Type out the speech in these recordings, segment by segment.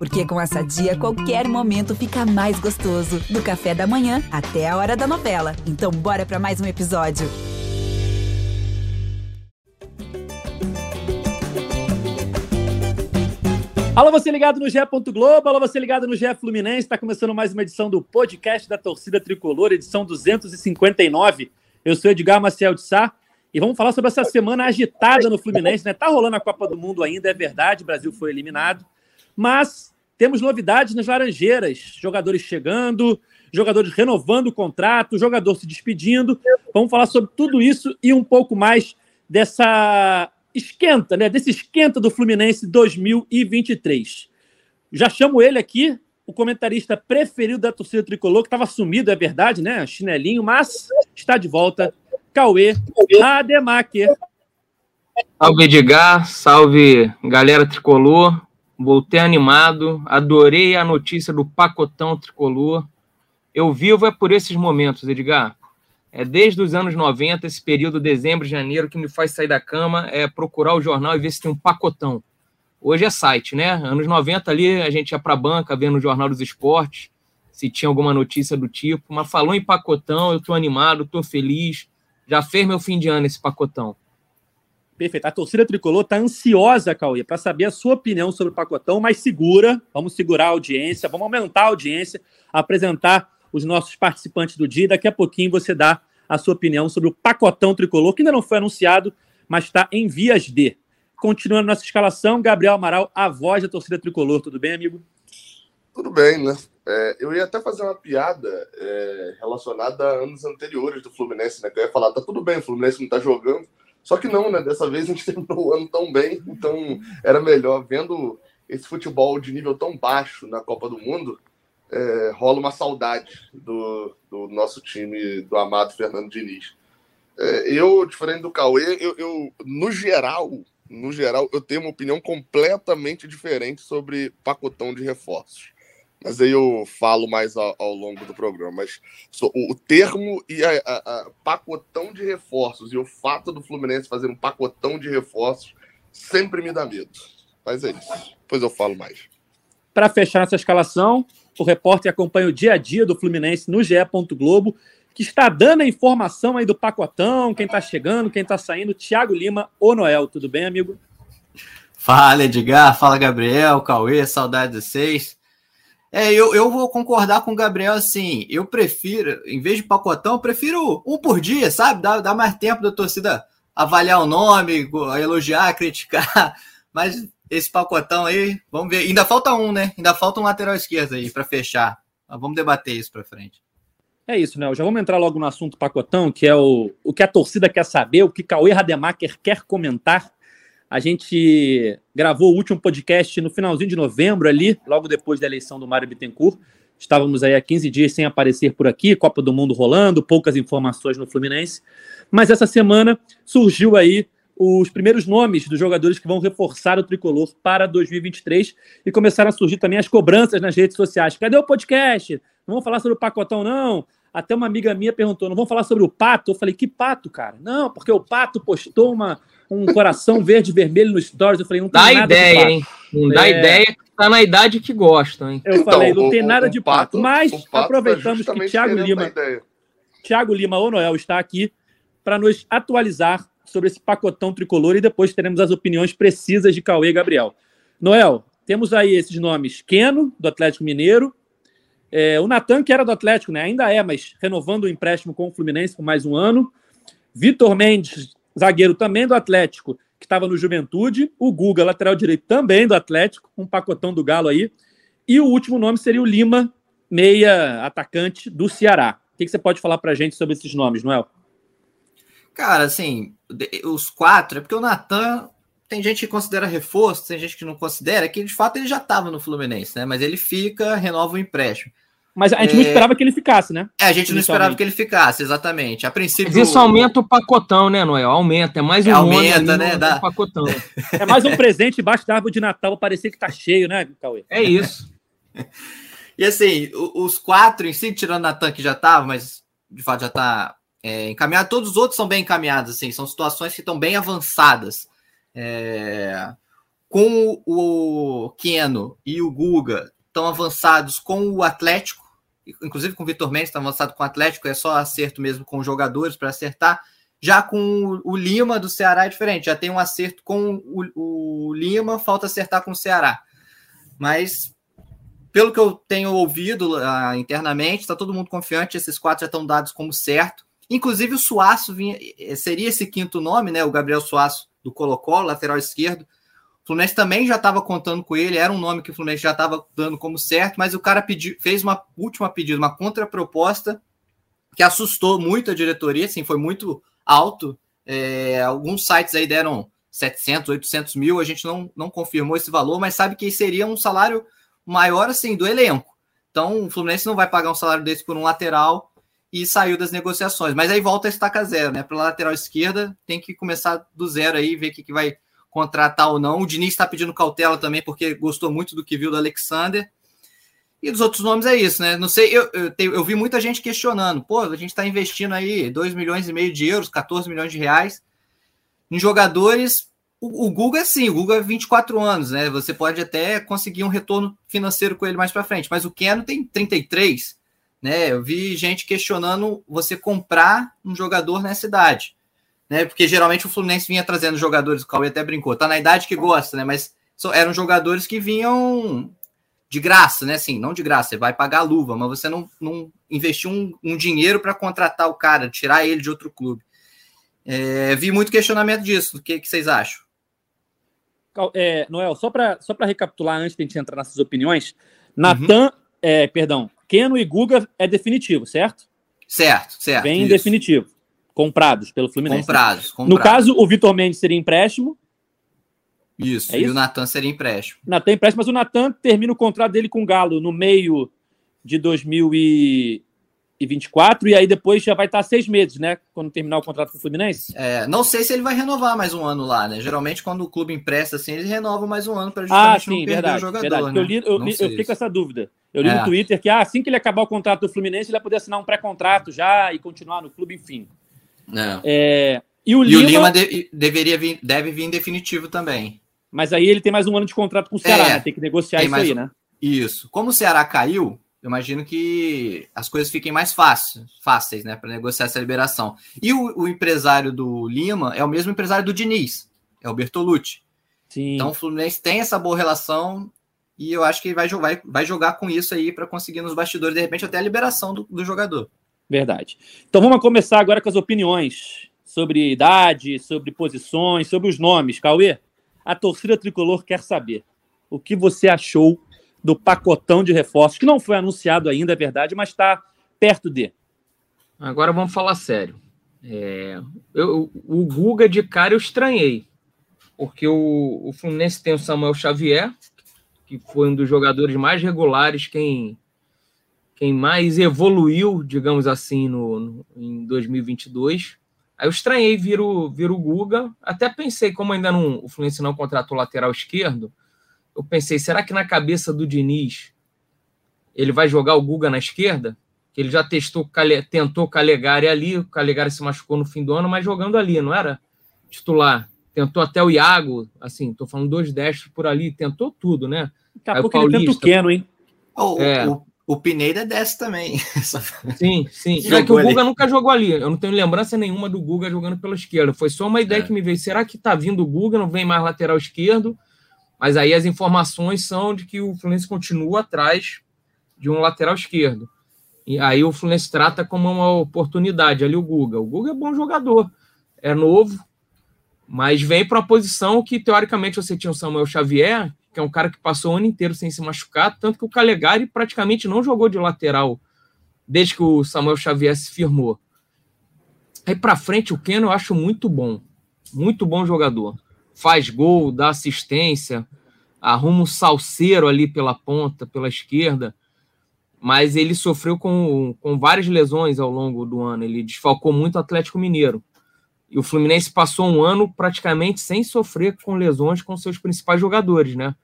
Porque com essa dia, qualquer momento fica mais gostoso. Do café da manhã até a hora da novela. Então, bora para mais um episódio. Alô, você ligado no GE. Globo, alô, você ligado no GE Fluminense. Está começando mais uma edição do podcast da Torcida Tricolor, edição 259. Eu sou Edgar Maciel de Sá e vamos falar sobre essa semana agitada no Fluminense, né? Tá rolando a Copa do Mundo ainda, é verdade, o Brasil foi eliminado, mas temos novidades nas Laranjeiras, jogadores chegando, jogadores renovando o contrato, jogador se despedindo. Vamos falar sobre tudo isso e um pouco mais dessa esquenta, né? Desse esquenta do Fluminense 2023. Já chamo ele aqui, o comentarista preferido da torcida tricolor, que estava sumido, é verdade, né? Chinelinho, mas está de volta. Cauê Rademacher. Salve Edgar, salve galera tricolor. Voltei animado, adorei a notícia do pacotão tricolor. Eu vivo é por esses momentos, Edgar. É desde os anos 90, esse período dezembro, janeiro, que me faz sair da cama é procurar o jornal e ver se tem um pacotão. Hoje é site, né? Anos 90 ali a gente ia para a banca vendo o Jornal dos Esportes, se tinha alguma notícia do tipo, mas falou em pacotão, eu tô animado, tô feliz. Já fez meu fim de ano esse pacotão. Perfeito. A torcida tricolor está ansiosa, Cauê, para saber a sua opinião sobre o pacotão, mas segura. Vamos segurar a audiência, vamos aumentar a audiência, apresentar os nossos participantes do dia. Daqui a pouquinho você dá a sua opinião sobre o pacotão tricolor, que ainda não foi anunciado, mas está em vias de. Continuando nossa escalação, Gabriel Amaral, a voz da torcida tricolor. Tudo bem, amigo? Tudo bem, né? É, eu ia até fazer uma piada é, relacionada a anos anteriores do Fluminense, né? Que eu ia falar, tá tudo bem, o Fluminense não tá jogando. Só que não, né? Dessa vez a gente terminou o ano tão bem, então era melhor. Vendo esse futebol de nível tão baixo na Copa do Mundo, é, rola uma saudade do, do, nosso time, do amado Fernando Diniz. É, eu, diferente do Cauê, eu, eu, no geral, no geral, eu tenho uma opinião completamente diferente sobre pacotão de reforços. Mas aí eu falo mais ao, ao longo do programa. Mas so, o, o, termo e a, a, a, pacotão de reforços e o fato do Fluminense fazer um pacotão de reforços sempre me dá medo. Mas é isso. Depois eu falo mais. Para fechar essa escalação, o repórter acompanha o dia a dia do Fluminense no GE. Globo, que está dando a informação aí do pacotão, quem está chegando, quem está saindo. Tiago Lima ou Noel, tudo bem, amigo? Fala, Edgar. Fala, Gabriel, Cauê, saudade de vocês. É, eu, eu vou concordar com o Gabriel assim. Eu prefiro, em vez de pacotão, eu prefiro um por dia, sabe? Dá, dá mais tempo da torcida avaliar o nome, elogiar, criticar. Mas esse pacotão aí, vamos ver. Ainda falta um, né? Ainda falta um lateral esquerdo aí para fechar. Mas vamos debater isso para frente. É isso, né? Já vamos entrar logo no assunto pacotão, que é o, o que a torcida quer saber, o que Cauê Rademacher quer comentar. A gente gravou o último podcast no finalzinho de novembro ali, logo depois da eleição do Mário Bittencourt. Estávamos aí há 15 dias sem aparecer por aqui, Copa do Mundo rolando, poucas informações no Fluminense. Mas essa semana surgiu aí os primeiros nomes dos jogadores que vão reforçar o tricolor para 2023 e começaram a surgir também as cobranças nas redes sociais. Cadê o podcast? Não vamos falar sobre o pacotão, não. Até uma amiga minha perguntou: não vamos falar sobre o pato? Eu falei: que pato, cara? Não, porque o pato postou uma, um coração verde e vermelho no stories. Eu falei: não tem dá nada ideia, de pato. hein? Não é... dá ideia que tá na idade que gostam, hein? Eu então, falei: não o, tem nada o, de pato. pato mas pato tá aproveitamos tá que Thiago Lima, Thiago Lima ou Noel está aqui para nos atualizar sobre esse pacotão tricolor e depois teremos as opiniões precisas de Cauê e Gabriel. Noel, temos aí esses nomes: Keno, do Atlético Mineiro, é, o Natan, que era do Atlético, né? ainda é, mas renovando o empréstimo com o Fluminense por mais um ano. Vitor Mendes, zagueiro também do Atlético, que estava no Juventude. O Guga, lateral direito também do Atlético, um pacotão do Galo aí. E o último nome seria o Lima, meia atacante do Ceará. O que, que você pode falar para gente sobre esses nomes, Noel? Cara, assim, os quatro, é porque o Natan tem gente que considera reforço, tem gente que não considera, que de fato ele já estava no Fluminense, né? Mas ele fica, renova o empréstimo. Mas a gente é... não esperava que ele ficasse, né? É, a gente não esperava que ele ficasse, exatamente. A princípio. Mas isso aumenta o pacotão, né, Noel? Aumenta, é mais um é, aumenta, né? Da... pacotão. É mais um presente embaixo da árvore de Natal, parecer que tá cheio, né, Cauê? É isso. e assim, os quatro em si, tirando Natan que já estava, mas de fato já está é, encaminhado. Todos os outros são bem encaminhados, assim, são situações que estão bem avançadas. É... com o Keno e o Guga estão avançados com o Atlético, inclusive com o Vitor Mendes está avançado com o Atlético, é só acerto mesmo com os jogadores para acertar. Já com o Lima do Ceará é diferente, já tem um acerto com o, o Lima, falta acertar com o Ceará. Mas pelo que eu tenho ouvido uh, internamente, está todo mundo confiante, esses quatro já estão dados como certo. Inclusive o Suaço vinha, seria esse quinto nome, né? O Gabriel Suaço do Colo-Colo, lateral esquerdo. Fluminense também já estava contando com ele, era um nome que o Fluminense já estava dando como certo, mas o cara pediu, fez uma última pedido, uma contraproposta que assustou muito a diretoria, assim, foi muito alto. É, alguns sites aí deram 700, 800 mil, a gente não, não confirmou esse valor, mas sabe que seria um salário maior, assim, do elenco. Então, o Fluminense não vai pagar um salário desse por um lateral e saiu das negociações. Mas aí volta a estaca zero, né? Pela lateral esquerda, tem que começar do zero aí, ver o que, que vai contratar ou não. O Diniz está pedindo cautela também, porque gostou muito do que viu do Alexander. E dos outros nomes é isso, né? Não sei, eu, eu, eu vi muita gente questionando. Pô, a gente está investindo aí 2 milhões e meio de euros, 14 milhões de reais em jogadores. O, o Guga, sim, o Guga é 24 anos, né? Você pode até conseguir um retorno financeiro com ele mais para frente, mas o Keno tem 33, né? Eu vi gente questionando você comprar um jogador nessa idade né? Porque geralmente o Fluminense vinha trazendo jogadores, o Cauê até brincou, tá na idade que gosta, né? Mas eram jogadores que vinham de graça, né? Assim, não de graça, você vai pagar a luva, mas você não, não investiu um, um dinheiro para contratar o cara, tirar ele de outro clube. É, vi muito questionamento disso. O que, que vocês acham? É, Noel, só para só recapitular antes de a gente entrar nessas opiniões, Natan, uhum. é, perdão, Keno e Guga é definitivo, certo? Certo, certo. Bem isso. definitivo comprados pelo Fluminense. Comprados, comprados. No caso, o Vitor Mendes seria empréstimo. Isso, é e isso? o Natan seria empréstimo. Natan empréstimo, mas o Natan termina o contrato dele com o Galo no meio de 2024 e aí depois já vai estar seis meses, né? Quando terminar o contrato com o Fluminense. É, não sei se ele vai renovar mais um ano lá, né? Geralmente quando o clube empresta assim, eles renovam mais um ano para ah, justamente ah, sim, não perder verdade, o jogador. Verdade. Né? Eu, li, eu, li, eu fiquei com essa dúvida. Eu li é. no Twitter que ah, assim que ele acabar o contrato do Fluminense, ele vai poder assinar um pré-contrato já e continuar no clube, enfim. É. É, e o e Lima, o Lima de, deveria vir, deve vir em definitivo também. Mas aí ele tem mais um ano de contrato com o Ceará, é, né? Tem que negociar isso aí, né? Isso. Como o Ceará caiu, eu imagino que as coisas fiquem mais fáceis, fáceis, né, para negociar essa liberação. E o, o, empresário do Lima é o mesmo empresário do Diniz, é o Bertolucci. Sim. Então o Fluminense tem essa boa relação e eu acho que vai, vai, vai jogar com isso aí para conseguir nos bastidores, de repente, até a liberação do, do jogador. Verdade. Então vamos começar agora com as opiniões sobre idade, sobre posições, sobre os nomes. Cauê, a torcida tricolor quer saber o que você achou do pacotão de reforços, que não foi anunciado ainda, é verdade, mas está perto de. Agora vamos falar sério. É, eu, o Guga de cara eu estranhei, porque o, o Fluminense tem o Samuel Xavier, que foi um dos jogadores mais regulares, quem quem mais evoluiu, digamos assim, no, no, em 2022. Aí eu estranhei vir o, vir o Guga. Até pensei, como ainda não, o Fluminense não contratou lateral esquerdo, eu pensei, será que na cabeça do Diniz ele vai jogar o Guga na esquerda? Que ele já testou, tentou Calegari ali, o Calegari se machucou no fim do ano, mas jogando ali, não era titular. Tentou até o Iago, assim, tô falando dois destros por ali, tentou tudo, né? Daqui a pouco ele tenta o Keno, hein? O, é. o, o Pineda desce também. Sim, sim. É que o Guga ali. nunca jogou ali. Eu não tenho lembrança nenhuma do Guga jogando pela esquerda. Foi só uma ideia é. que me veio. Será que tá vindo o Guga? Não vem mais lateral esquerdo? Mas aí as informações são de que o Fluminense continua atrás de um lateral esquerdo. E aí o Fluminense trata como uma oportunidade ali o Guga. O Guga é bom jogador, é novo, mas vem para uma posição que teoricamente você tinha o Samuel Xavier, que é um cara que passou o ano inteiro sem se machucar, tanto que o Calegari praticamente não jogou de lateral desde que o Samuel Xavier se firmou. Aí para frente, o Keno eu acho muito bom, muito bom jogador. Faz gol, dá assistência, arruma um salseiro ali pela ponta, pela esquerda, mas ele sofreu com, com várias lesões ao longo do ano. Ele desfalcou muito o Atlético Mineiro. E o Fluminense passou um ano praticamente sem sofrer com lesões com seus principais jogadores, né?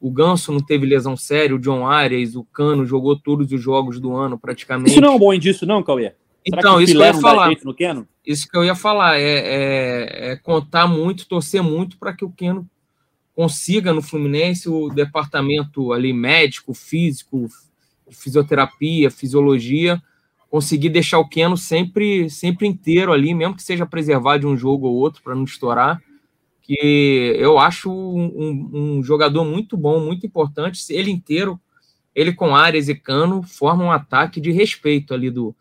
O Ganso não teve lesão séria, o John Arias, o Cano jogou todos os jogos do ano praticamente. Isso não é um bom indício, não, Cauê? então, isso que eu ia falar. Isso que eu ia falar é, é, é contar muito, torcer muito para que o Keno consiga no Fluminense o departamento ali médico, físico, fisioterapia, fisiologia, conseguir deixar o Keno sempre, sempre inteiro ali, mesmo que seja preservar de um jogo ou outro para não estourar. Que eu acho um, um, jogador muito bom, muito importante. Ele inteiro, ele com Arias e Cano, forma um ataque de respeito ali do,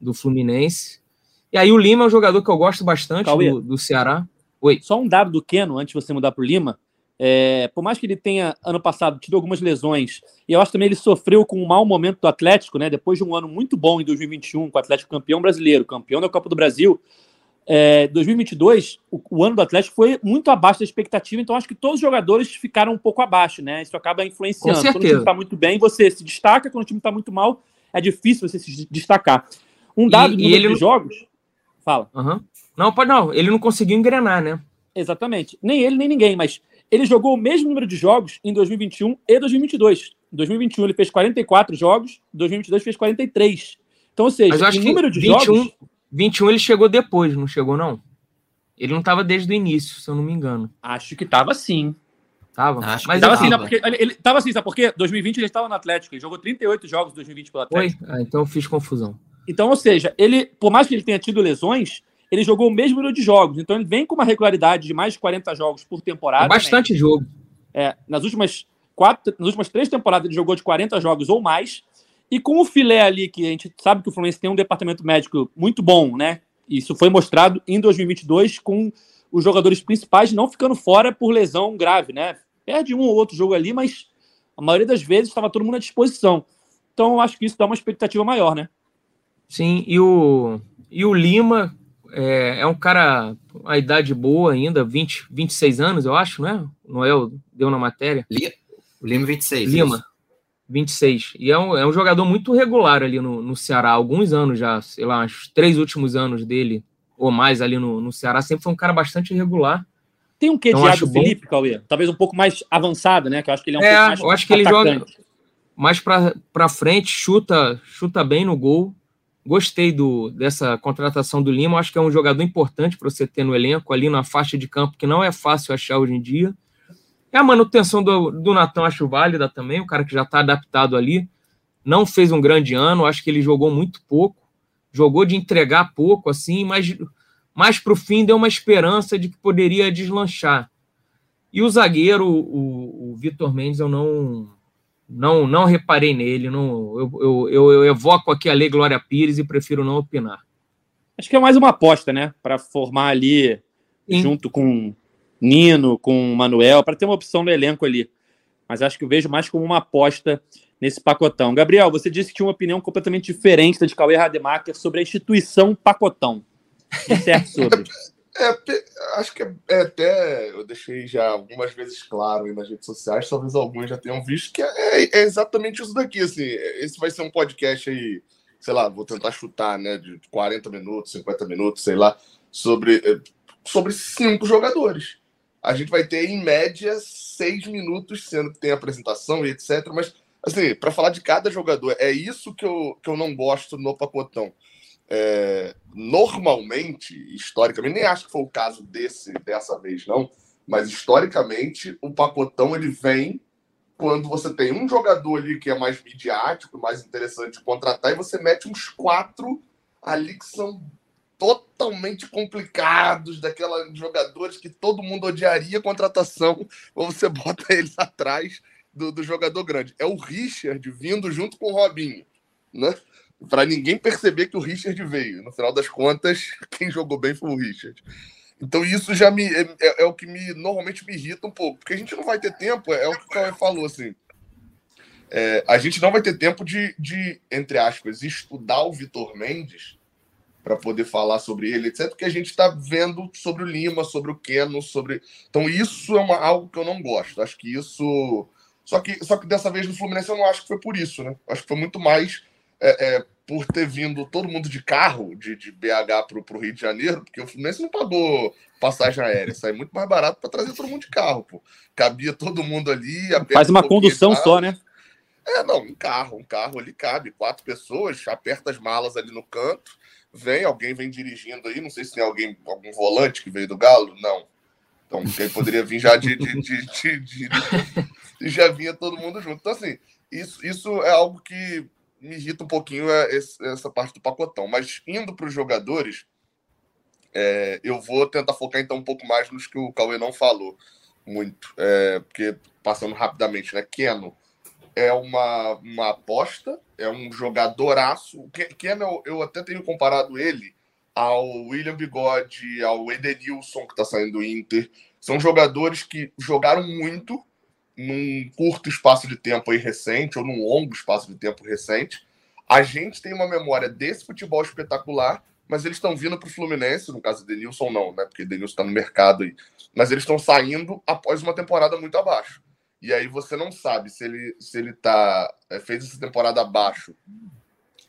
do Fluminense. E aí o Lima é um jogador que eu gosto bastante do, do Ceará. Oi. Só um dado do Keno, antes de você mudar para o Lima. É, por mais que ele tenha, ano passado, tido algumas lesões, e eu acho também ele sofreu com um mau momento do Atlético, né? Depois de um ano muito bom em 2021, com o Atlético campeão brasileiro, campeão da Copa do Brasil. É, 2022, o, o, ano do Atlético foi muito abaixo da expectativa, então acho que todos os jogadores ficaram um pouco abaixo, né? Isso acaba influenciando. Quando o time está muito bem, você se destaca, quando o time está muito mal, é difícil você se destacar. Um dado e, de número ele... de jogos. Fala. Uhum. Não, pode não. Ele não conseguiu engrenar, né? Exatamente. Nem ele, nem ninguém, mas ele jogou o mesmo número de jogos em 2021 e 2022. Em 2021 ele fez 44 jogos, em 2022 fez 43. Então, ou seja, Mas acho número de 21, jogos... 21 ele chegou depois, não chegou não? Ele não estava desde o início, se eu não me engano. Acho que estava sim. Tava. Acho mas estava assim, né, porque ele, ele tava assim, sabe por quê? 2020 ele estava no Atlético, ele jogou 38 jogos em 2020 pelo Atlético. Foi? Ah, então eu fiz confusão. Então, ou seja, ele, por mais que ele tenha tido lesões, ele jogou o mesmo número de jogos. Então ele vem com uma regularidade de mais de 40 jogos por temporada. É bastante né? jogo. É, nas últimas quatro, nas últimas três temporadas ele jogou de 40 jogos ou mais. E com o filé ali, que a gente sabe que o Fluminense tem um departamento médico muito bom, né? Isso foi mostrado em 2022 com os jogadores principais não ficando fora por lesão grave, né? Perde um ou outro jogo ali, mas a maioria das vezes estava todo mundo à disposição. Então eu acho que isso dá uma expectativa maior, né? Sim, e o, e o Lima, é, é um cara, a idade boa ainda, 20, 26 anos, eu acho, não é? O Noel deu na matéria. Lima 26. Lima, isso. 26. E é um, é um jogador muito regular ali no, no Ceará, há alguns anos já, sei lá, os três últimos anos dele, ou mais ali no, no Ceará, sempre foi um cara bastante regular. Tem um quê então, de Felipe, Cauê? Talvez um pouco mais avançado, né? Que eu acho que ele é um é, pouco mais eu acho que ele joga mais para frente, chuta, chuta bem no gol. Gostei do, dessa contratação do Lima. Acho que é um jogador importante para você ter no elenco, ali na faixa de campo, que não é fácil achar hoje em dia. E a manutenção do, do Natan acho válida também, o cara que já está adaptado ali. Não fez um grande ano, acho que ele jogou muito pouco. Jogou de entregar pouco, assim, mas mais para o fim deu uma esperança de que poderia deslanchar. E o zagueiro, o, o Vitor Mendes, eu não, não não reparei nele, não, eu, eu, eu, eu evoco aqui a Lei Glória Pires e prefiro não opinar. Acho que é mais uma aposta, né? Para formar ali, Sim. junto com Nino, com Manuel, para ter uma opção no elenco ali. Mas acho que eu vejo mais como uma aposta nesse pacotão. Gabriel, você disse que tinha uma opinião completamente diferente da de Cauê Rademacher sobre a instituição pacotão. certo sobre. É, acho que é, é, até eu deixei já algumas vezes claro nas redes sociais, talvez alguns já tenham visto, que é, é, exatamente isso daqui. Assim, esse vai ser um podcast aí, sei lá, vou tentar chutar, né, de 40 minutos, 50 minutos, sei lá, sobre, é, sobre cinco jogadores. A gente vai ter, em média, seis minutos, sendo que tem apresentação e etc. Mas, assim, para falar de cada jogador, é isso que eu, que eu não gosto no pacotão é, normalmente, historicamente, nem acho que foi o caso desse dessa vez, não, mas historicamente, o pacotão ele vem quando você tem um jogador ali que é mais midiático, mais interessante de contratar, e você mete uns quatro ali que são totalmente complicados, daquelas jogadores que todo mundo odiaria a contratação, ou você bota eles atrás do, do jogador grande. É o Richard vindo junto com o Robinho, né? Para ninguém perceber que o Richard veio. No final das contas, quem jogou bem foi o Richard. Então isso já me é, é, é, o que me normalmente me irrita um pouco, porque a gente não vai ter tempo, é, é o que o Cauê falou assim. É, a gente não vai ter tempo de, de entre aspas, estudar o Vitor Mendes para poder falar sobre ele, etc. Porque a gente está vendo sobre o Lima, sobre o Keno, sobre. Então isso é uma, algo que eu não gosto. Acho que isso. Só que, só que dessa vez no Fluminense eu não acho que foi por isso, né? Acho que foi muito mais é, é, por ter vindo todo mundo de carro de, de BH para o Rio de Janeiro, porque o Fluminense não pagou passagem aérea, sai muito mais barato para trazer todo mundo de carro, pô. Cabia todo mundo ali. Faz uma condução só, né? É, não, um carro, um carro ali cabe, quatro pessoas, aperta as malas ali no canto, vem, alguém vem dirigindo aí, não sei se tem alguém, algum volante que veio do Galo, não. Então, quem poderia vir já de, de, de, de, de, de já vinha todo mundo junto. Então, assim, isso, isso é algo que me irrita um pouquinho é essa parte do pacotão. Mas indo para os jogadores, é, eu vou tentar focar então um pouco mais nos que o Cauê não falou muito. É, porque, passando rapidamente, né? Keno é uma, uma aposta, é um jogadoraço. Keno, eu até tenho comparado ele ao William Bigode, ao Edenilson, que está saindo do Inter. São jogadores que jogaram muito num curto espaço de tempo aí recente, ou num longo espaço de tempo recente. A gente tem uma memória desse futebol espetacular, mas eles estão vindo para o Fluminense, no caso do Denilson não, né? Porque Denilson está no mercado aí. Mas eles estão saindo após uma temporada muito abaixo. E aí você não sabe se ele se ele tá é, fez essa temporada abaixo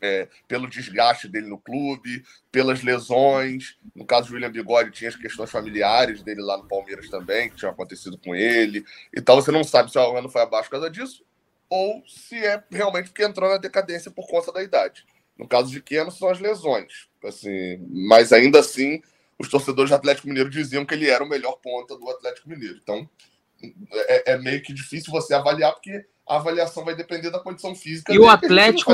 é, pelo desgaste dele no clube, pelas lesões. No caso do William Bigode, tinha as questões familiares dele lá no Palmeiras também, que tinha acontecido com ele. Então você não sabe se o ano foi abaixo por causa disso, ou se é realmente porque entrou na decadência por conta da idade. No caso de Keno, são as lesões. Assim, mas ainda assim, os torcedores do Atlético Mineiro diziam que ele era o melhor ponta do Atlético Mineiro. Então, é, é meio que difícil você avaliar, porque a avaliação vai depender da condição física. E o Atlético,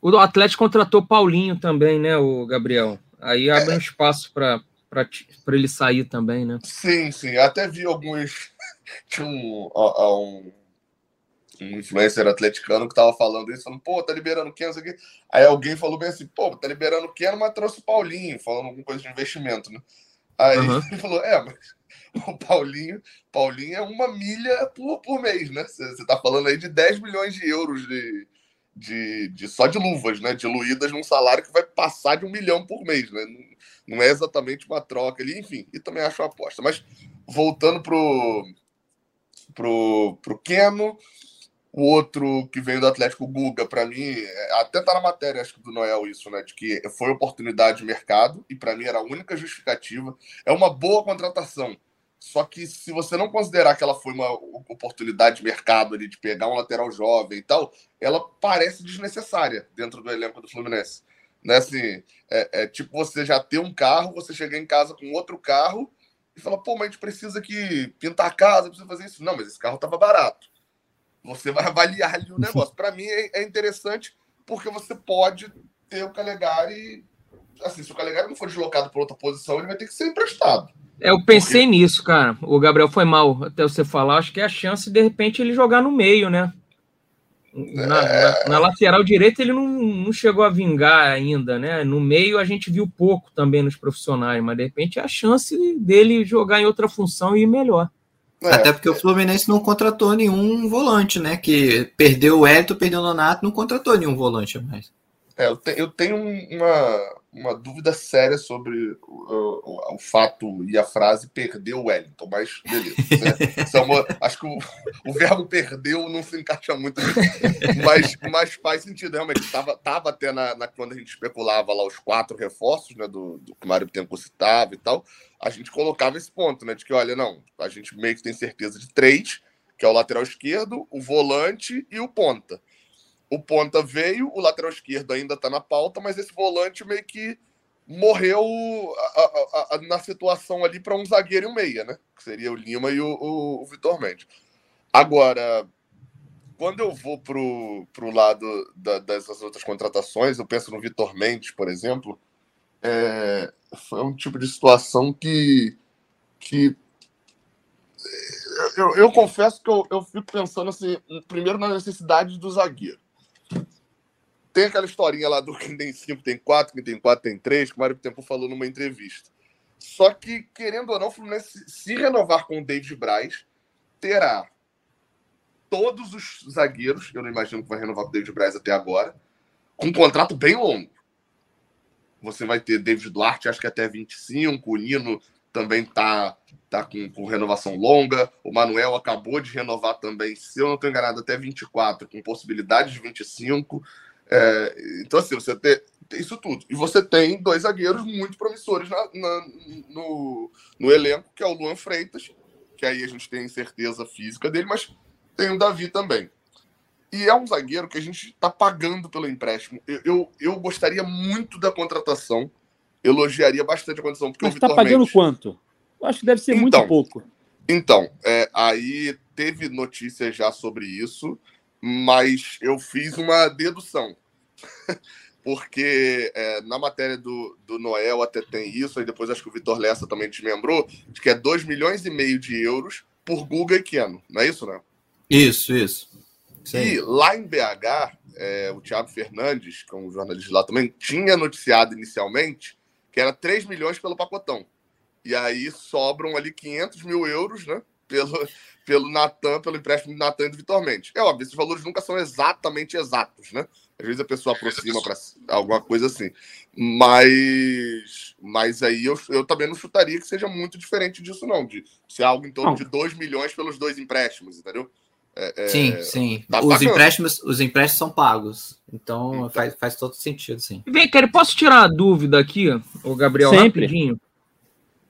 o Atlético contratou Paulinho também, né, o Gabriel? Aí abre é. um espaço para ele sair também, né? Sim, sim. Até vi alguns. Tinha um, um, um influencer atleticano que tava falando isso, falando, pô, tá liberando Keno, isso aqui. Aí alguém falou bem assim, pô, tá liberando Keno, mas trouxe o Paulinho, falando alguma coisa de investimento, né? Aí uhum. ele falou, é, mas o Paulinho, Paulinho é uma milha por, por mês, né? Você tá falando aí de 10 milhões de euros de, de, de só de luvas, né? Diluídas num salário que vai passar de um milhão por mês, né? Não, não é exatamente uma troca ali, enfim, e também acho uma aposta. Mas voltando pro, pro, pro Keno, o outro que veio do Atlético Guga, para mim, é, até tá na matéria, acho que do Noel, isso, né? De que foi oportunidade de mercado, e para mim era a única justificativa. É uma boa contratação. Só que se você não considerar que ela foi uma oportunidade de mercado ali, de pegar um lateral jovem e tal, ela parece desnecessária dentro do elenco do Fluminense. Né? Assim, é, é tipo você já ter um carro, você chegar em casa com outro carro e fala, pô, mas a gente precisa que pintar a casa, precisa fazer isso. Não, mas esse carro estava barato. Você vai avaliar ali o negócio. Para mim é, é, interessante porque você pode ter o Calegari. Assim, se o Calegari não for deslocado para outra posição, ele vai ter que ser emprestado. É, eu pensei Porque... nisso, cara. O Gabriel foi mal até você falar. Acho que é a chance de, de repente, ele jogar no meio, né? Na, é... na, na lateral direita ele não, não, chegou a vingar ainda, né? No meio a gente viu pouco também nos profissionais, mas de repente é a chance dele jogar em outra função e ir melhor. É, Até porque o Fluminense não contratou nenhum volante, né? Que perdeu o Hélito, perdeu o Nonato, não contratou nenhum volante mais. É, eu, te, eu tenho uma, uma dúvida séria sobre o, o, o, fato e a frase perdeu o Wellington, mas beleza. Né? É acho que o, o, verbo perdeu não se encaixa muito, mas, mas faz sentido, realmente. Estava tava até na, na, quando a gente especulava lá os quatro reforços né, do, do que o Mário Tempo citava e tal, a gente colocava esse ponto, né? De que, olha, não, a gente meio que tem certeza de três, que é o lateral esquerdo, o volante e o ponta o ponta veio, o lateral esquerdo ainda está na pauta, mas esse volante meio que morreu a, a, a, na situação ali para um zagueiro e um meia, né? Que seria o Lima e o, o, o Vitor Mendes. Agora, quando eu vou pro, pro lado da, dessas outras contratações, eu penso no Vitor Mendes, por exemplo, é, foi um tipo de situação que, que eu, eu confesso que eu, eu fico pensando assim, primeiro na necessidade do zagueiro. Tem aquela historinha lá do quem tem cinco tem quatro, quem tem quatro tem três, que o Mário Tempo falou numa entrevista. Só que, querendo ou não, o Fluminense, se renovar com o David Braz, terá todos os zagueiros, eu não imagino que vai renovar com o David Braz até agora, com um contrato bem longo. Você vai ter David Duarte, acho que até 25, o Nino também tá, tá com, com renovação longa, o Manuel acabou de renovar também, se eu não estou enganado, até 24, com possibilidade de 25. É, então, assim, você tem, tem, isso tudo. E você tem dois zagueiros muito promissores na, na, no, no elenco, que é o Luan Freitas, que aí a gente tem certeza física dele, mas tem o Davi também. E é um zagueiro que a gente está pagando pelo empréstimo. Eu, eu, eu, gostaria muito da contratação, elogiaria bastante a condição. Porque mas está pagando Mendes, quanto? Eu acho que deve ser muito Então. pouco. Então, é, aí teve notícias já sobre isso, mas eu fiz uma dedução. Porque é, na matéria do, do Noel até tem isso, aí depois acho que o Vitor Lessa também desmembrou, de que é 2 milhões e meio de euros por Guga e Keno. Não é isso, né? Isso, isso. Sim. E lá em BH, é, o Thiago Fernandes, que é um jornalista lá também, tinha noticiado inicialmente que era 3 milhões pelo pacotão. E aí sobram ali 500 mil euros, né? Pelo, pelo Natan, pelo empréstimo do Natan e do Vitor Mendes. É óbvio, esses valores nunca são exatamente exatos, né? Às vezes a pessoa aproxima para alguma coisa assim. Mas, mas aí eu, eu também não chutaria que seja muito diferente disso, não. De ser algo em torno Não. de 2 milhões pelos dois empréstimos, entendeu? É, é, Sim, sim. tá os, empréstimos, os empréstimos são pagos. Então, Então. Faz, faz todo sentido, sim. Vem, cara, posso tirar uma dúvida aqui, o Gabriel, Sempre. rapidinho,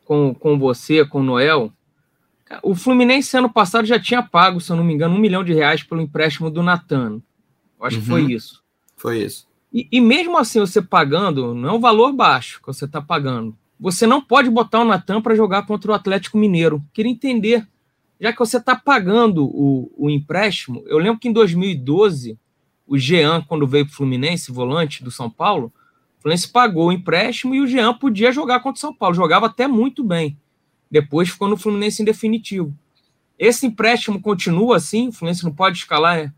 com, com você, com o Noel? O Fluminense ano passado já tinha pago, se eu não me engano, um milhão de reais pelo empréstimo do Natan. Eu Acho que Uhum. foi isso. Foi isso. E, e mesmo assim, você pagando, não é um valor baixo que você está pagando. Você não pode botar o Natan para jogar contra o Atlético Mineiro. Queria entender, já que você está pagando o, o empréstimo. Eu lembro que em 2012, o Jean, quando veio para o Fluminense, volante do São Paulo, o Fluminense pagou o empréstimo e o Jean podia jogar contra o São Paulo. Jogava até muito bem. Depois ficou no Fluminense em definitivo. Esse empréstimo continua assim? O Fluminense não pode escalar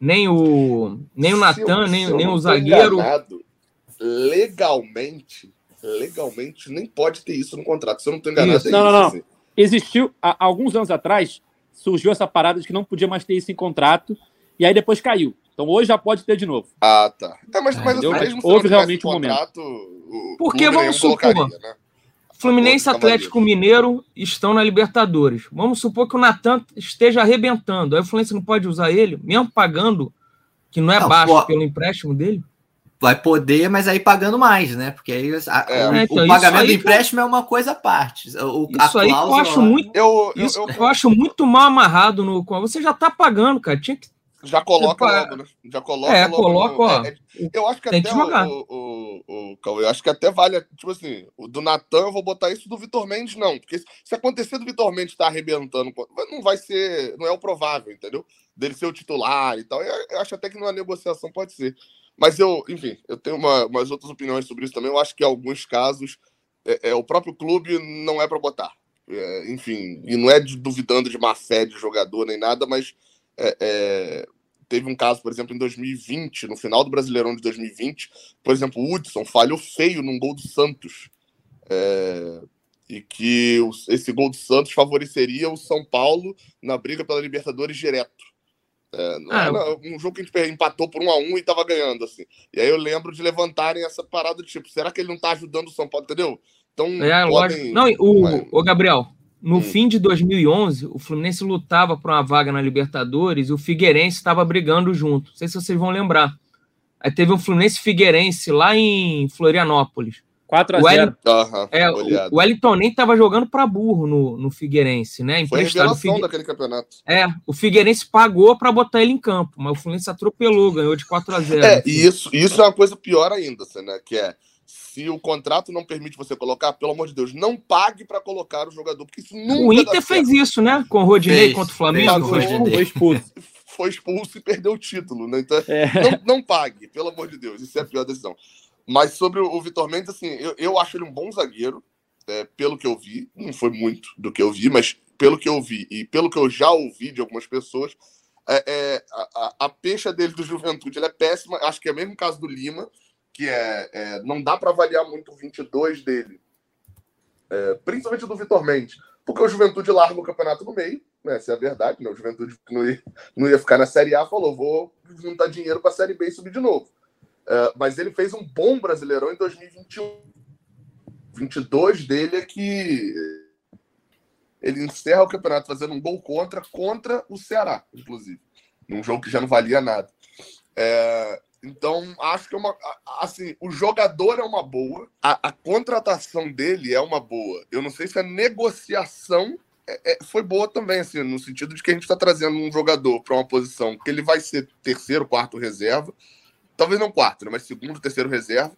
nem o, nem o Natan, nem, nem o zagueiro. enganado, legalmente, legalmente, nem pode ter isso no contrato. Se eu não estou enganado, Isso. é Não, isso. não, não. assim. Existiu, há alguns anos atrás, surgiu essa parada de que não podia mais ter isso em contrato, e aí depois caiu. Então hoje já pode ter de novo. Ah, tá. É, mas, mas assim, mesmo Houve realmente um contrato, o Porque, vamos supor, né? Fluminense e de Atlético Mineiro estão na Libertadores. Vamos supor que o Natan esteja arrebentando. Aí o Fluminense não pode usar ele, mesmo pagando, que não é Não, baixo pô. pelo empréstimo dele. Vai poder, mas aí pagando mais, né? Porque aí a- É. o, É, o então, isso pagamento aí do empréstimo é uma coisa à parte. O, a Isso aí que eu acho lá- muito. Eu, eu, Isso eu, eu acho muito mal amarrado no. Você já tá pagando, cara. Tinha que. Já coloca Você logo, né? Já coloca É, logo coloca, ó, é, é, eu acho que até que. O, o, o, o Cauê, eu acho que até vale, tipo assim, o do Natan eu vou botar isso do Vitor Mendes, não. Porque se- se acontecer do Vitor Mendes estar arrebentando, não vai ser, não é o provável, entendeu? Dele ser o titular e tal. Eu, eu acho até que numa negociação pode ser. Mas eu, enfim, eu tenho uma, umas outras opiniões sobre isso também. Eu acho que em alguns casos é, é, o próprio clube não é para botar. É, enfim, e não é de- duvidando de má fé de jogador nem nada, mas é, é, teve um caso, por exemplo, em 2020, no final do Brasileirão de 2020, por exemplo, o Hudson falhou feio num gol do Santos. É, e que esse gol do Santos favoreceria o São Paulo na briga pela Libertadores direto. É, não Ah, era um jogo que a gente empatou por um a um e tava ganhando, assim. E aí eu lembro de levantarem essa parada de tipo, será que ele não tá ajudando o São Paulo, entendeu? Então, É, podem... Não, o, Mas- o Gabriel, no Hum. fim de 2011, o Fluminense lutava por uma vaga na Libertadores e o Figueirense estava brigando junto. Não sei se vocês vão lembrar. Aí teve um Fluminense Figueirense lá em Florianópolis. 4 a O 0 Aham, É, o Wellington nem estava jogando para burro no, no Figueirense, né? Foi a Emprestado. O revelação Figue- daquele campeonato. É, o Figueirense pagou para botar ele em campo, mas o Fluminense atropelou, ganhou de 4 a 0 É, e isso, isso é uma coisa pior ainda, assim, né? Que é se o contrato não permite você colocar, pelo amor de Deus, não pague para colocar o jogador, porque isso nunca O Inter certo. fez isso, né? Com o Rodinei Fez, contra o Flamengo. fez, Foi. Foi expulso. Foi expulso e perdeu o título, né? Então, É. não, não pague, pelo amor de Deus, isso é a pior decisão. Mas sobre o Vitor Mendes, assim, eu, eu acho ele um bom zagueiro, é, pelo que eu vi, não foi muito do que eu vi, mas pelo que eu vi e pelo que eu já ouvi de algumas pessoas, é, é, a, a- a pecha dele do Juventude ele é péssima. Acho que é o mesmo caso do Lima, que é, é, não dá para avaliar muito o 22 dele, é, principalmente do Vitor Mendes, porque o Juventude larga o campeonato no meio, né? Essa é a verdade, né? O Juventude não ia, não ia ficar na Série A, falou: vou juntar dinheiro para a Série B e subir de novo. É, mas ele fez um bom brasileirão em 2021. 22 dele é que ele encerra o campeonato fazendo um gol contra, contra o Ceará, inclusive. Num jogo que já não valia nada. É, então, acho que é uma. Assim, o jogador é uma boa, a, a contratação dele é uma boa. Eu não sei se a negociação é- é- foi boa também, assim, no sentido de que a gente está trazendo um jogador para uma posição que ele vai ser terceiro, quarto reserva, talvez não quarto, né, mas segundo, terceiro reserva,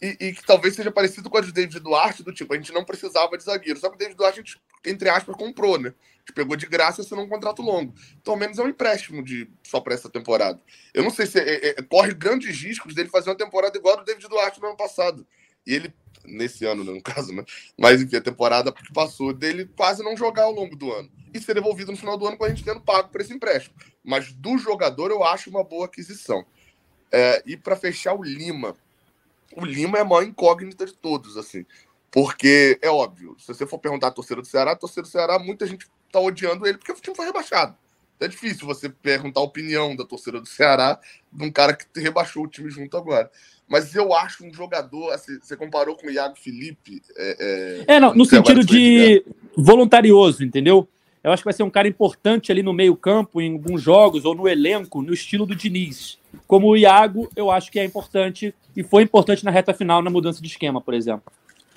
e, e, que talvez seja parecido com a de David Duarte, do tipo, a gente não precisava de zagueiro. Só que o David Duarte, a gente, entre aspas, comprou, né? Gente pegou de graça sendo um contrato longo. Então, ao menos é um empréstimo de, só para essa temporada. Eu não sei se é, é, corre grandes riscos dele fazer uma temporada igual a do David Duarte no ano passado. E ele, nesse ano, né, no caso, né? Mas, enfim, a temporada que passou dele quase não jogar ao longo do ano. E ser devolvido no final do ano com a gente tendo pago por esse empréstimo. Mas do jogador, eu acho uma boa aquisição. É, e para fechar o Lima, o Lima é a maior incógnita de todos, assim. Porque é óbvio, se você for perguntar a torcida do Ceará, a torcida do Ceará, muita gente tá odiando ele porque o time foi rebaixado. É difícil você perguntar a opinião da torcida do Ceará de um cara que rebaixou o time junto agora. Mas eu acho um jogador, assim, você comparou com o Iago Felipe. É, é, é não, no sentido de voluntarioso, entendeu? Eu acho que vai ser um cara importante ali no meio-campo, em alguns jogos, ou no elenco, no estilo do Diniz. Como o Iago, eu acho que é importante e foi importante na reta final na mudança de esquema, por exemplo.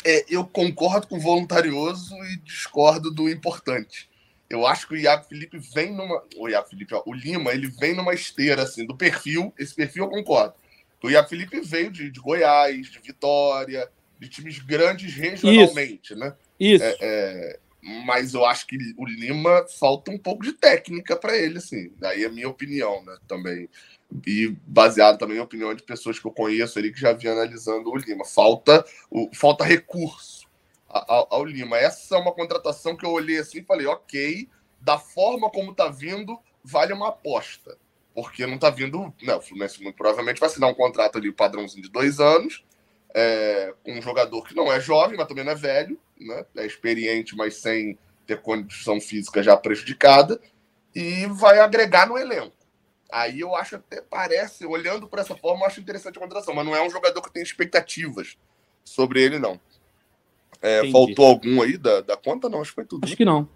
É, eu concordo com o voluntarioso e discordo do importante. Eu acho que o Iago Felipe vem numa. O Iago Felipe, ó, o Lima, ele vem numa esteira assim, do perfil. Esse perfil eu concordo. O Iago Felipe veio de, de Goiás, de Vitória, de times grandes regionalmente, Isso. né? Isso. É, é, mas eu acho que o Lima falta um pouco de técnica para ele, assim. Daí é a minha opinião, né? Também e baseado também em opinião de pessoas que eu conheço ali que já vinham analisando o Lima. Falta, o, falta recurso ao, ao, Lima. Essa é uma contratação que eu olhei assim e falei, ok, da forma como tá vindo, vale uma aposta. Porque não tá vindo. Né, o Fluminense muito provavelmente vai assinar um contrato ali, padrãozinho de dois anos, é, com um jogador que não é jovem, mas também não é velho, né? É experiente, mas sem ter condição física já prejudicada, e vai agregar no elenco. Aí eu acho até, parece, olhando por essa forma, eu acho interessante a contratação, mas não é um jogador que tem expectativas sobre ele, não. É, faltou algum aí da, da conta? Não, acho que foi tudo. Acho né? que não.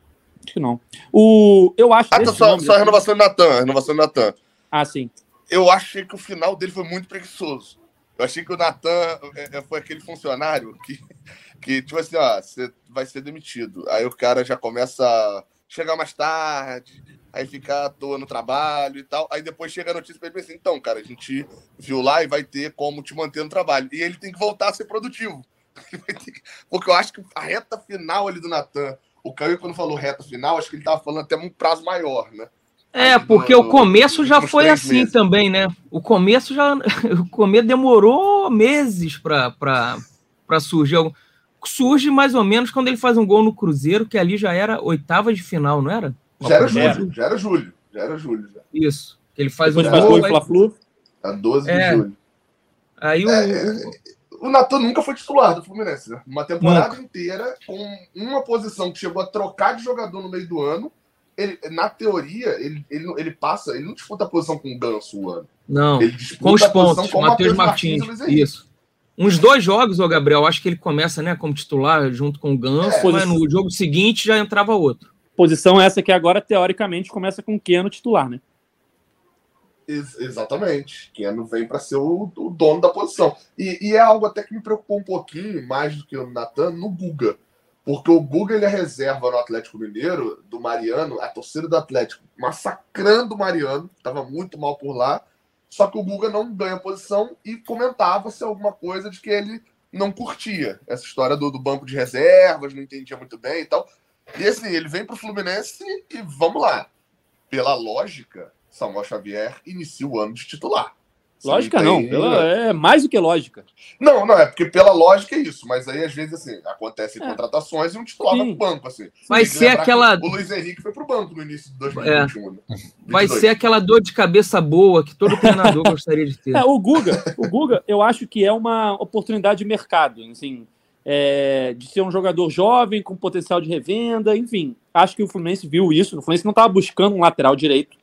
Acho que não. O, eu acho. Ah, tá, só, só a renovação do Natan. A renovação do Natan. Ah, sim. Eu achei que o final dele foi muito preguiçoso. Eu achei que o Natan é, é, foi aquele funcionário que, que, tipo assim, ó, você vai ser demitido. Aí o cara já começa a chegar mais tarde, aí ficar à toa no trabalho e tal. Aí depois chega a notícia para ele assim: então, cara, a gente viu lá e vai ter como te manter no trabalho. E ele tem que voltar a ser produtivo. Porque eu acho que a reta final ali do Natan, o Caio, quando falou reta final, acho que ele estava falando até um prazo maior, né? É, porque o começo já foi assim meses. também, né? O começo já. O começo demorou meses para surgir. Surge mais ou menos quando ele faz um gol no Cruzeiro, que ali já era oitava de final, não era? Já era julho, já era julho. Já era julho. Já. Isso. Ele faz Depois um gol. Faz gol A 12 é. de julho. Aí o. É, o Natan nunca foi titular do Fluminense, né? Uma temporada nunca. inteira com uma posição que chegou a trocar de jogador no meio do ano. Ele, na teoria, ele, ele, ele passa, ele não disputa a posição com o Ganso o ano. Não, ele com os pontos, com o Matheus Martins. Martins isso. Uns dois jogos, o Gabriel, acho que ele começa né, como titular junto com o Ganso, é, mas no jogo seguinte já entrava outro. Posição essa que agora, teoricamente, começa com Keno titular, né? Ex exatamente. Keno vem para ser o, o, dono da posição. E, e, é algo até que me preocupou um pouquinho, mais do que o Natan, no Guga. Porque o Guga ele é reserva no Atlético Mineiro, do Mariano, a torcida do Atlético massacrando o Mariano, estava muito mal por lá. Só que o Guga não ganha posição e comentava-se alguma coisa de que ele não curtia essa história do, do banco de reservas, não entendia muito bem e tal. E assim, ele vem para o Fluminense e vamos lá. Pela lógica, Samuel Xavier inicia o ano de titular. Lógica não, tem... pela, é mais do que lógica. Não, não, é porque pela lógica é isso, mas aí às vezes assim, acontecem é. contratações e um titular Sim. vai pro banco, assim. Vai ser aquela. O Luiz Henrique foi pro banco no início de 2021. É. Né? Vai ser aquela dor de cabeça boa que todo treinador gostaria de ter. É, o Guga, o Guga, eu acho que é uma oportunidade de mercado, assim é, de ser um jogador jovem, com potencial de revenda, enfim. Acho que o Fluminense viu isso. O Fluminense não estava buscando um lateral direito.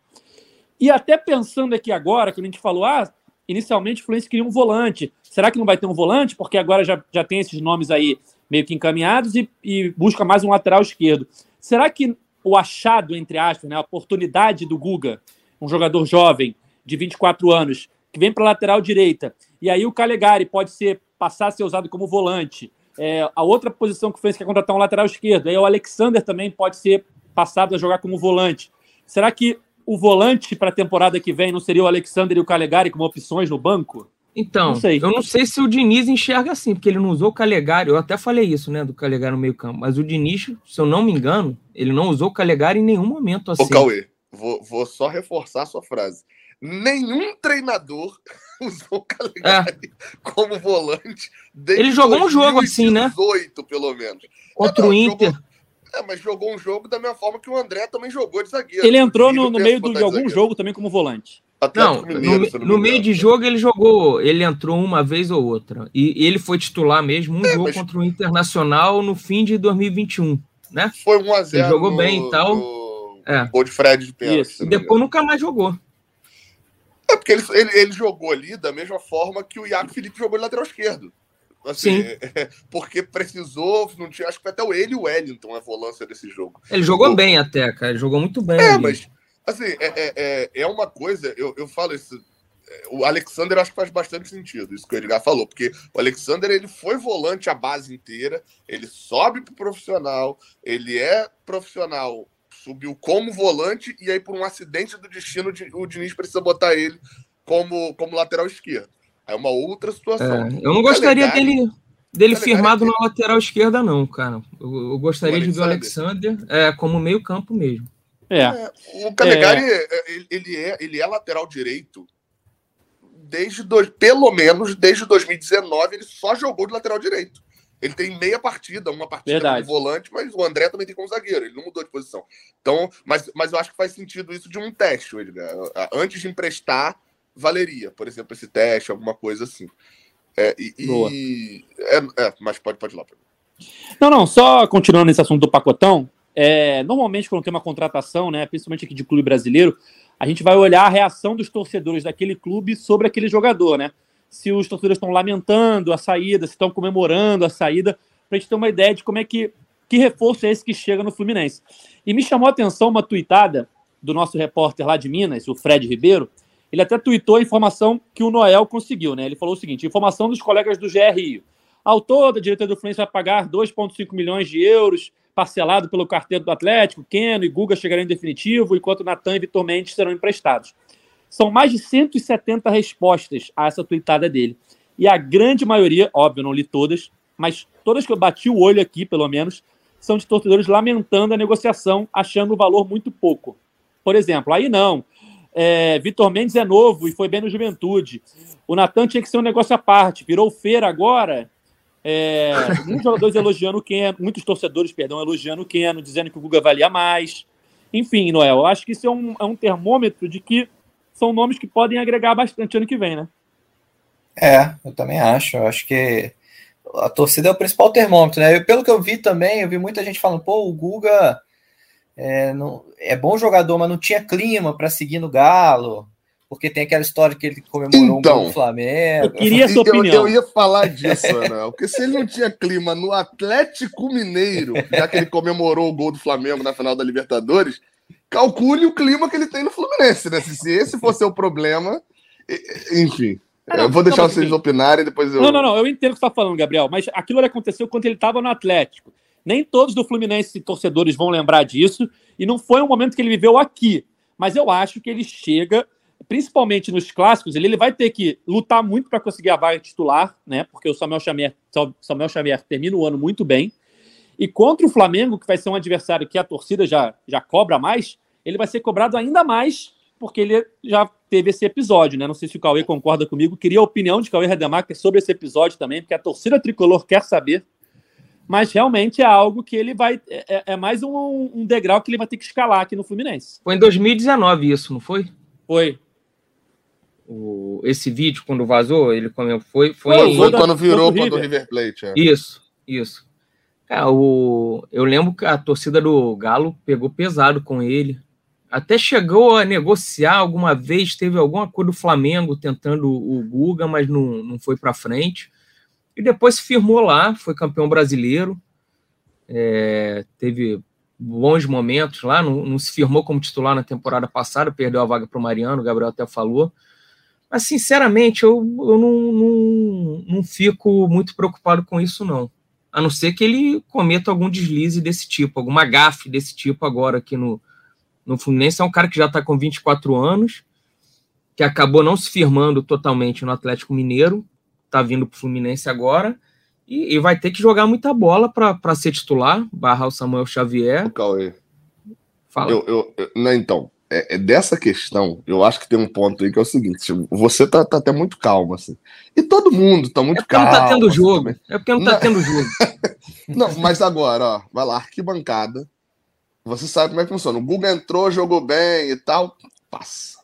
E até pensando aqui agora, que a gente falou, ah, inicialmente o Fluminense queria um volante. Será que não vai ter um volante? Porque agora já, já tem esses nomes aí meio que encaminhados e, e busca mais um lateral esquerdo. Será que o achado, entre aspas, né, a oportunidade do Guga, um jogador jovem de 24 anos, que vem para a lateral direita, e aí o Calegari pode ser passar a ser usado como volante, é, a outra posição que o Fluminense quer contratar um lateral esquerdo. Aí o Alexander também pode ser passado a jogar como volante. Será que o volante para a temporada que vem não seria o Alexander e o Calegari como opções no banco? Então, Não sei. eu não sei se o Diniz enxerga assim, porque ele não usou o Calegari. Eu até falei isso, né, do Calegari no meio-campo. Mas o Diniz, se eu não me engano, ele não usou o Calegari em nenhum momento assim. Ô, Cauê, vou, vou só reforçar a sua frase. Nenhum treinador usou o Calegari como volante. desde Ele jogou um jogo assim, né? 2018, pelo menos. Contra Não, o Inter. jogou- É, mas jogou um jogo da mesma forma que o André também jogou de zagueiro. Ele entrou no, no meio do- de algum zagueiro. jogo também como volante. Não, Mineiro, no, no me meio de jogo ele jogou, ele entrou uma vez ou outra. E ele foi titular mesmo um É, jogo mas- contra o Internacional no fim de 2021, né? Foi 1x0. Ele jogou bem e tal. No... É. Gol de Fred de pênalti. E depois nunca mais jogou. É porque ele, ele, ele jogou ali da mesma forma que o Iago Felipe jogou de lateral esquerdo. Assim, Sim. porque precisou, não tinha, acho que foi até o ele e o Wellington a volância desse jogo. Ele jogou O- bem até, cara. Ele jogou muito bem. É, ali. mas assim, é, é, é, é uma coisa, eu, eu falo isso. é, O Alexander acho que faz bastante sentido, isso que o Edgar falou, porque o Alexander ele foi volante a base inteira, ele sobe pro profissional, ele é profissional, subiu como volante, e aí por um acidente do destino, o Diniz precisa botar ele como, como lateral esquerdo. É uma outra situação. É, eu não gostaria dele, dele firmado é- na lateral esquerda, não, cara. Eu, eu gostaria de ver o Alexander é, como meio-campo mesmo. É. É, o Calegari, é, ele, ele é, ele é lateral direito desde dois, pelo menos desde 2019 ele só jogou de lateral direito. Ele tem meia partida, uma partida Verdade. como volante, mas o André também tem como zagueiro, ele não mudou de posição. Então, mas, mas eu acho que faz sentido isso de um teste, Edgar. Antes de emprestar, valeria, por exemplo, esse teste, alguma coisa assim. É, e, e- é, é, mas pode, pode ir lá. Não, não, só continuando nesse assunto do pacotão, é, normalmente quando tem uma contratação, né, principalmente aqui de clube brasileiro, a gente vai olhar a reação dos torcedores daquele clube sobre aquele jogador, né? Se os torcedores estão lamentando a saída, se estão comemorando a saída, para a gente ter uma ideia de como é que que reforço é esse que chega no Fluminense. E me chamou a atenção uma tuitada do nosso repórter lá de Minas, o Fred Ribeiro. Ele até tuitou a informação que o Noel conseguiu, né? Ele falou o seguinte: informação dos colegas do GR Rio. Ao todo, a diretoria do Fluminense vai pagar 2,5 milhões de euros, parcelado pelo carteiro do Atlético. Keno e Guga chegarão em definitivo, enquanto Natan e Vitor Mendes serão emprestados. São mais de 170 respostas a essa tuitada dele. E a grande maioria, óbvio, não li todas, mas todas que eu bati o olho aqui, pelo menos, são de torcedores lamentando a negociação, achando o valor muito pouco. Por exemplo, aí não. É, Vitor Mendes é novo e foi bem no Juventude. O Natan tinha que ser um negócio à parte. Virou feira agora. É, muitos jogadores elogiando o Keno, muitos torcedores, perdão, elogiando o Keno, dizendo que o Guga valia mais. Enfim, Noel, eu acho que isso é um, é um termômetro de que são nomes que podem agregar bastante ano que vem, né? É, eu também acho. Eu acho que a torcida é o principal termômetro, né? Eu, pelo que eu vi também, eu vi muita gente falando, pô, o Guga é, não, é bom jogador, mas não tinha clima para seguir no Galo, porque tem aquela história que ele comemorou Então, um gol do Flamengo. Eu queria a sua eu, opinião. eu ia falar disso, Ana, porque se ele não tinha clima no Atlético Mineiro, já que ele comemorou o gol do Flamengo na final da Libertadores, calcule o clima que ele tem no Fluminense, né? Se, se esse fosse o problema, enfim. Ah, não, eu vou deixar não, vocês enfim. opinarem depois eu. Não, não, não, eu entendo o que você está falando, Gabriel, mas aquilo aconteceu quando ele estava no Atlético. Nem todos do Fluminense torcedores vão lembrar disso, e não foi um momento que ele viveu aqui. Mas eu acho que ele chega, principalmente nos clássicos, ele, ele vai ter que lutar muito para conseguir a vaga titular, né? Porque o Samuel Xavier, Samuel Xavier termina o ano muito bem. E contra o Flamengo, que vai ser um adversário que a torcida já, já cobra mais, ele vai ser cobrado ainda mais, porque ele já teve esse episódio, né? Não sei se o Cauê concorda comigo. Queria a opinião de Cauê Rademacher sobre esse episódio também, porque a torcida tricolor quer saber. Mas realmente é algo que ele vai. É, é mais um, um degrau que ele vai ter que escalar aqui no Fluminense. Foi em 2019 isso, não foi? Foi. O, esse vídeo, quando vazou, ele comeu, foi, foi, Foi, Foi quando virou contra o. River Plate. é. Isso, isso. O, eu lembro que a torcida do Galo pegou pesado com ele. Até chegou a negociar alguma vez, teve alguma coisa do Flamengo tentando o Guga, mas não, não foi para frente. E depois se firmou lá, foi campeão brasileiro. É, teve bons momentos lá, não, não se firmou como titular na temporada passada, perdeu a vaga para o Mariano, o Gabriel até falou. Mas, sinceramente, eu, eu não, não, não fico muito preocupado com isso, não. A não ser que ele cometa algum deslize desse tipo, alguma gafe desse tipo agora aqui no, no Fluminense. É um cara que já está com 24 anos. que acabou não se firmando totalmente no Atlético Mineiro, tá vindo para o Fluminense agora, e, e, vai ter que jogar muita bola para ser titular, barrar o Samuel Xavier. Cauê. Fala. Eu, eu, eu, não, então, é, é, dessa questão, eu acho que tem um ponto aí que é o seguinte: tipo, você tá, tá até muito calmo, assim. E todo mundo tá muito é calmo. Não tá tendo assim, jogo. Também. É porque não tá não... tendo jogo. não, mas agora, ó, vai lá, arquibancada. Você sabe como é que funciona. O Guga entrou, jogou bem e tal. Passa.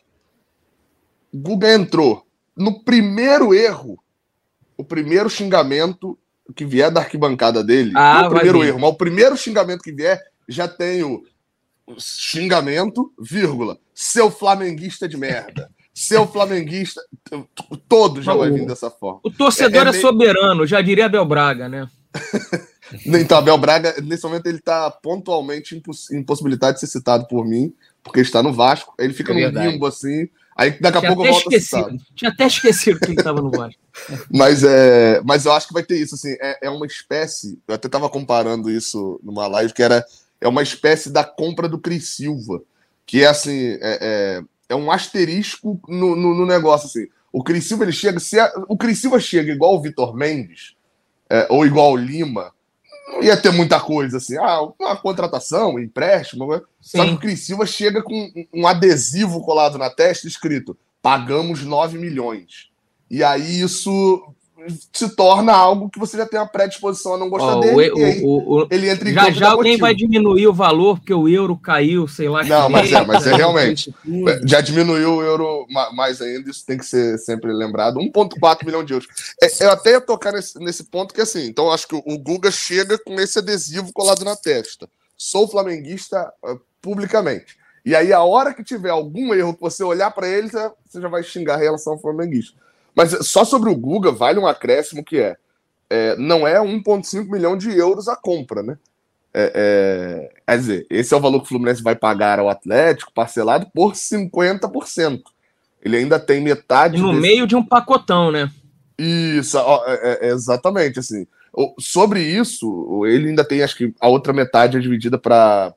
Guga entrou. No primeiro erro, o primeiro xingamento que vier da arquibancada dele, ah, o primeiro erro, mas o primeiro xingamento que vier, já tem o xingamento, vírgula, seu flamenguista de merda. Seu flamenguista, todo já vai vir dessa forma. O torcedor é, é, é soberano, já diria Abel Braga, né? então, Abel Braga, nesse momento, ele está pontualmente imposs impossibilitado de ser citado por mim, porque ele está no Vasco. Ele fica é no limbo assim. Aí daqui a pouco eu volto esquecido. a citar. Tinha até esquecido que ele estava no Vasco. mas, é, mas eu acho que vai ter isso, assim, é, é uma espécie. Eu até estava comparando isso numa live, que era é uma espécie da compra do Cris Silva, que é assim, é, é, é um asterisco no, no, no, negócio, assim. O Cris Silva, ele chega, se a, o Cris Silva chega igual o Vitor Mendes, é, ou igual o Lima, não ia ter muita coisa, assim, ah, uma contratação, um empréstimo, Sim. só que o Cris Silva chega com um adesivo colado na testa escrito, pagamos 9 milhões. E aí isso se torna algo que você já tem uma predisposição a não gostar oh, dele. O, o, o, ele entra em Já já alguém vai diminuir o valor porque o euro caiu, sei lá. Não, mas é, mas é realmente. já diminuiu o euro mais ainda, isso tem que ser sempre lembrado. 1,4 milhão de euros. É, eu até ia tocar nesse, nesse ponto que assim, então acho que o Guga chega com esse adesivo colado na testa. Sou flamenguista uh, publicamente. E aí, a hora que tiver algum erro que você olhar para ele, você já vai xingar a relação flamenguista. Mas só sobre o Guga vale um acréscimo que é, é não é 1,5 milhão de euros a compra, né? É, é, quer dizer, esse é o valor que o Fluminense vai pagar ao Atlético, parcelado por 50%. Ele ainda tem metade. No desse... meio de um pacotão, né? Isso, é, é, exatamente. Assim, sobre isso, ele ainda tem, acho que a outra metade é dividida para,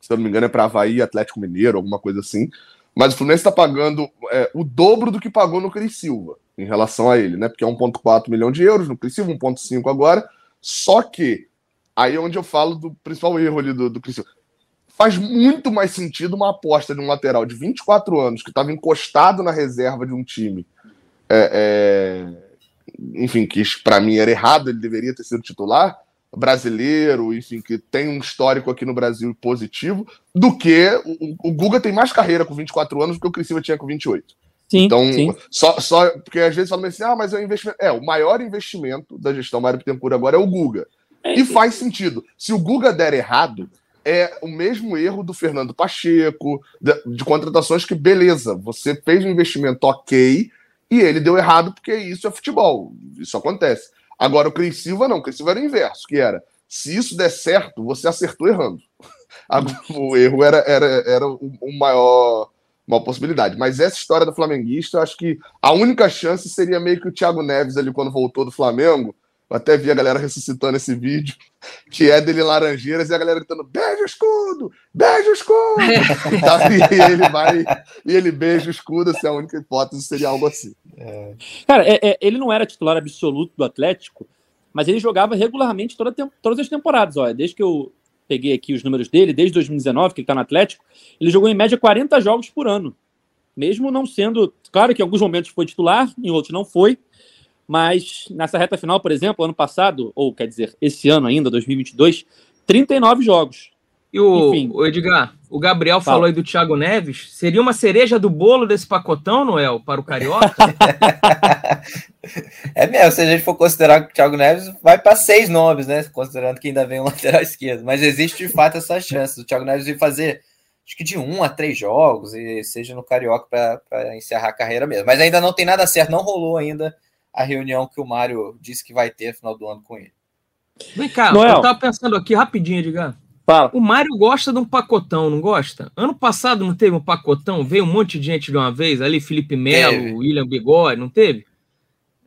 se eu não me engano, é para Havaí, Atlético Mineiro, alguma coisa assim. Mas o Fluminense está pagando é, o dobro do que pagou no Cris Silva em relação a ele, né? Porque é 1,4 milhão de euros no Cris Silva, 1,5 agora. Só que aí é onde eu falo do principal erro ali do, do Cris Silva. Faz muito mais sentido uma aposta de um lateral de 24 anos que estava encostado na reserva de um time. É, é, enfim, que para mim era errado, ele deveria ter sido titular brasileiro, enfim, que tem um histórico aqui no Brasil positivo, do que o, o Guga tem mais carreira com 24 anos do que o Cristina tinha com 28. Sim, então, sim. Só, só porque às vezes falam assim, ah, mas é um investimento. É, o maior investimento da gestão Mário Pittencourt agora é o Guga. É, e faz sentido. Se o Guga der errado, é o mesmo erro do Fernando Pacheco, de, de contratações que, beleza, você fez um investimento ok e ele deu errado porque isso é futebol. Isso acontece. Agora, o Cris Silva não, o Cris Silva era o inverso, que era, se isso der certo, você acertou errando. o erro era, era, era o maior, uma possibilidade. Mas essa história do flamenguista, acho que a única chance seria meio que o Thiago Neves ali, quando voltou do Flamengo, eu até vi a galera ressuscitando esse vídeo, que é dele Laranjeiras, e a galera gritando: beijo o escudo! Beijo o escudo! e, ele vai e ele beija o escudo, se assim, a única hipótese seria algo assim. É. Cara, é, é, ele não era titular absoluto do Atlético, mas ele jogava regularmente toda, todas as temporadas. Olha, desde que eu peguei aqui os números dele, desde 2019, que ele está no Atlético, ele jogou em média 40 jogos por ano. Mesmo não sendo. Claro que em alguns momentos foi titular, em outros não foi. Mas nessa reta final, por exemplo, ano passado, ou quer dizer, esse ano ainda, 2022, 39 jogos. E o, Enfim. o Edgar, o Gabriel Fala. falou aí do Thiago Neves. Seria uma cereja do bolo desse pacotão, Noel, para o Carioca? é mesmo, se a gente for considerar que o Thiago Neves vai para seis nomes, né? Considerando que ainda vem um lateral esquerdo. Mas existe de fato essa chance do Thiago Neves vir fazer acho que de um a três jogos, e seja no Carioca para encerrar a carreira mesmo. Mas ainda não tem nada certo, não rolou ainda a reunião que o Mário disse que vai ter no final do ano com ele. Vem cá, Noel. eu tava pensando aqui rapidinho, Edgar. Fala. O Mário gosta de um pacotão, não gosta? Ano passado não teve um pacotão? Veio um monte de gente de uma vez ali, Felipe Melo, William Bigode, não teve?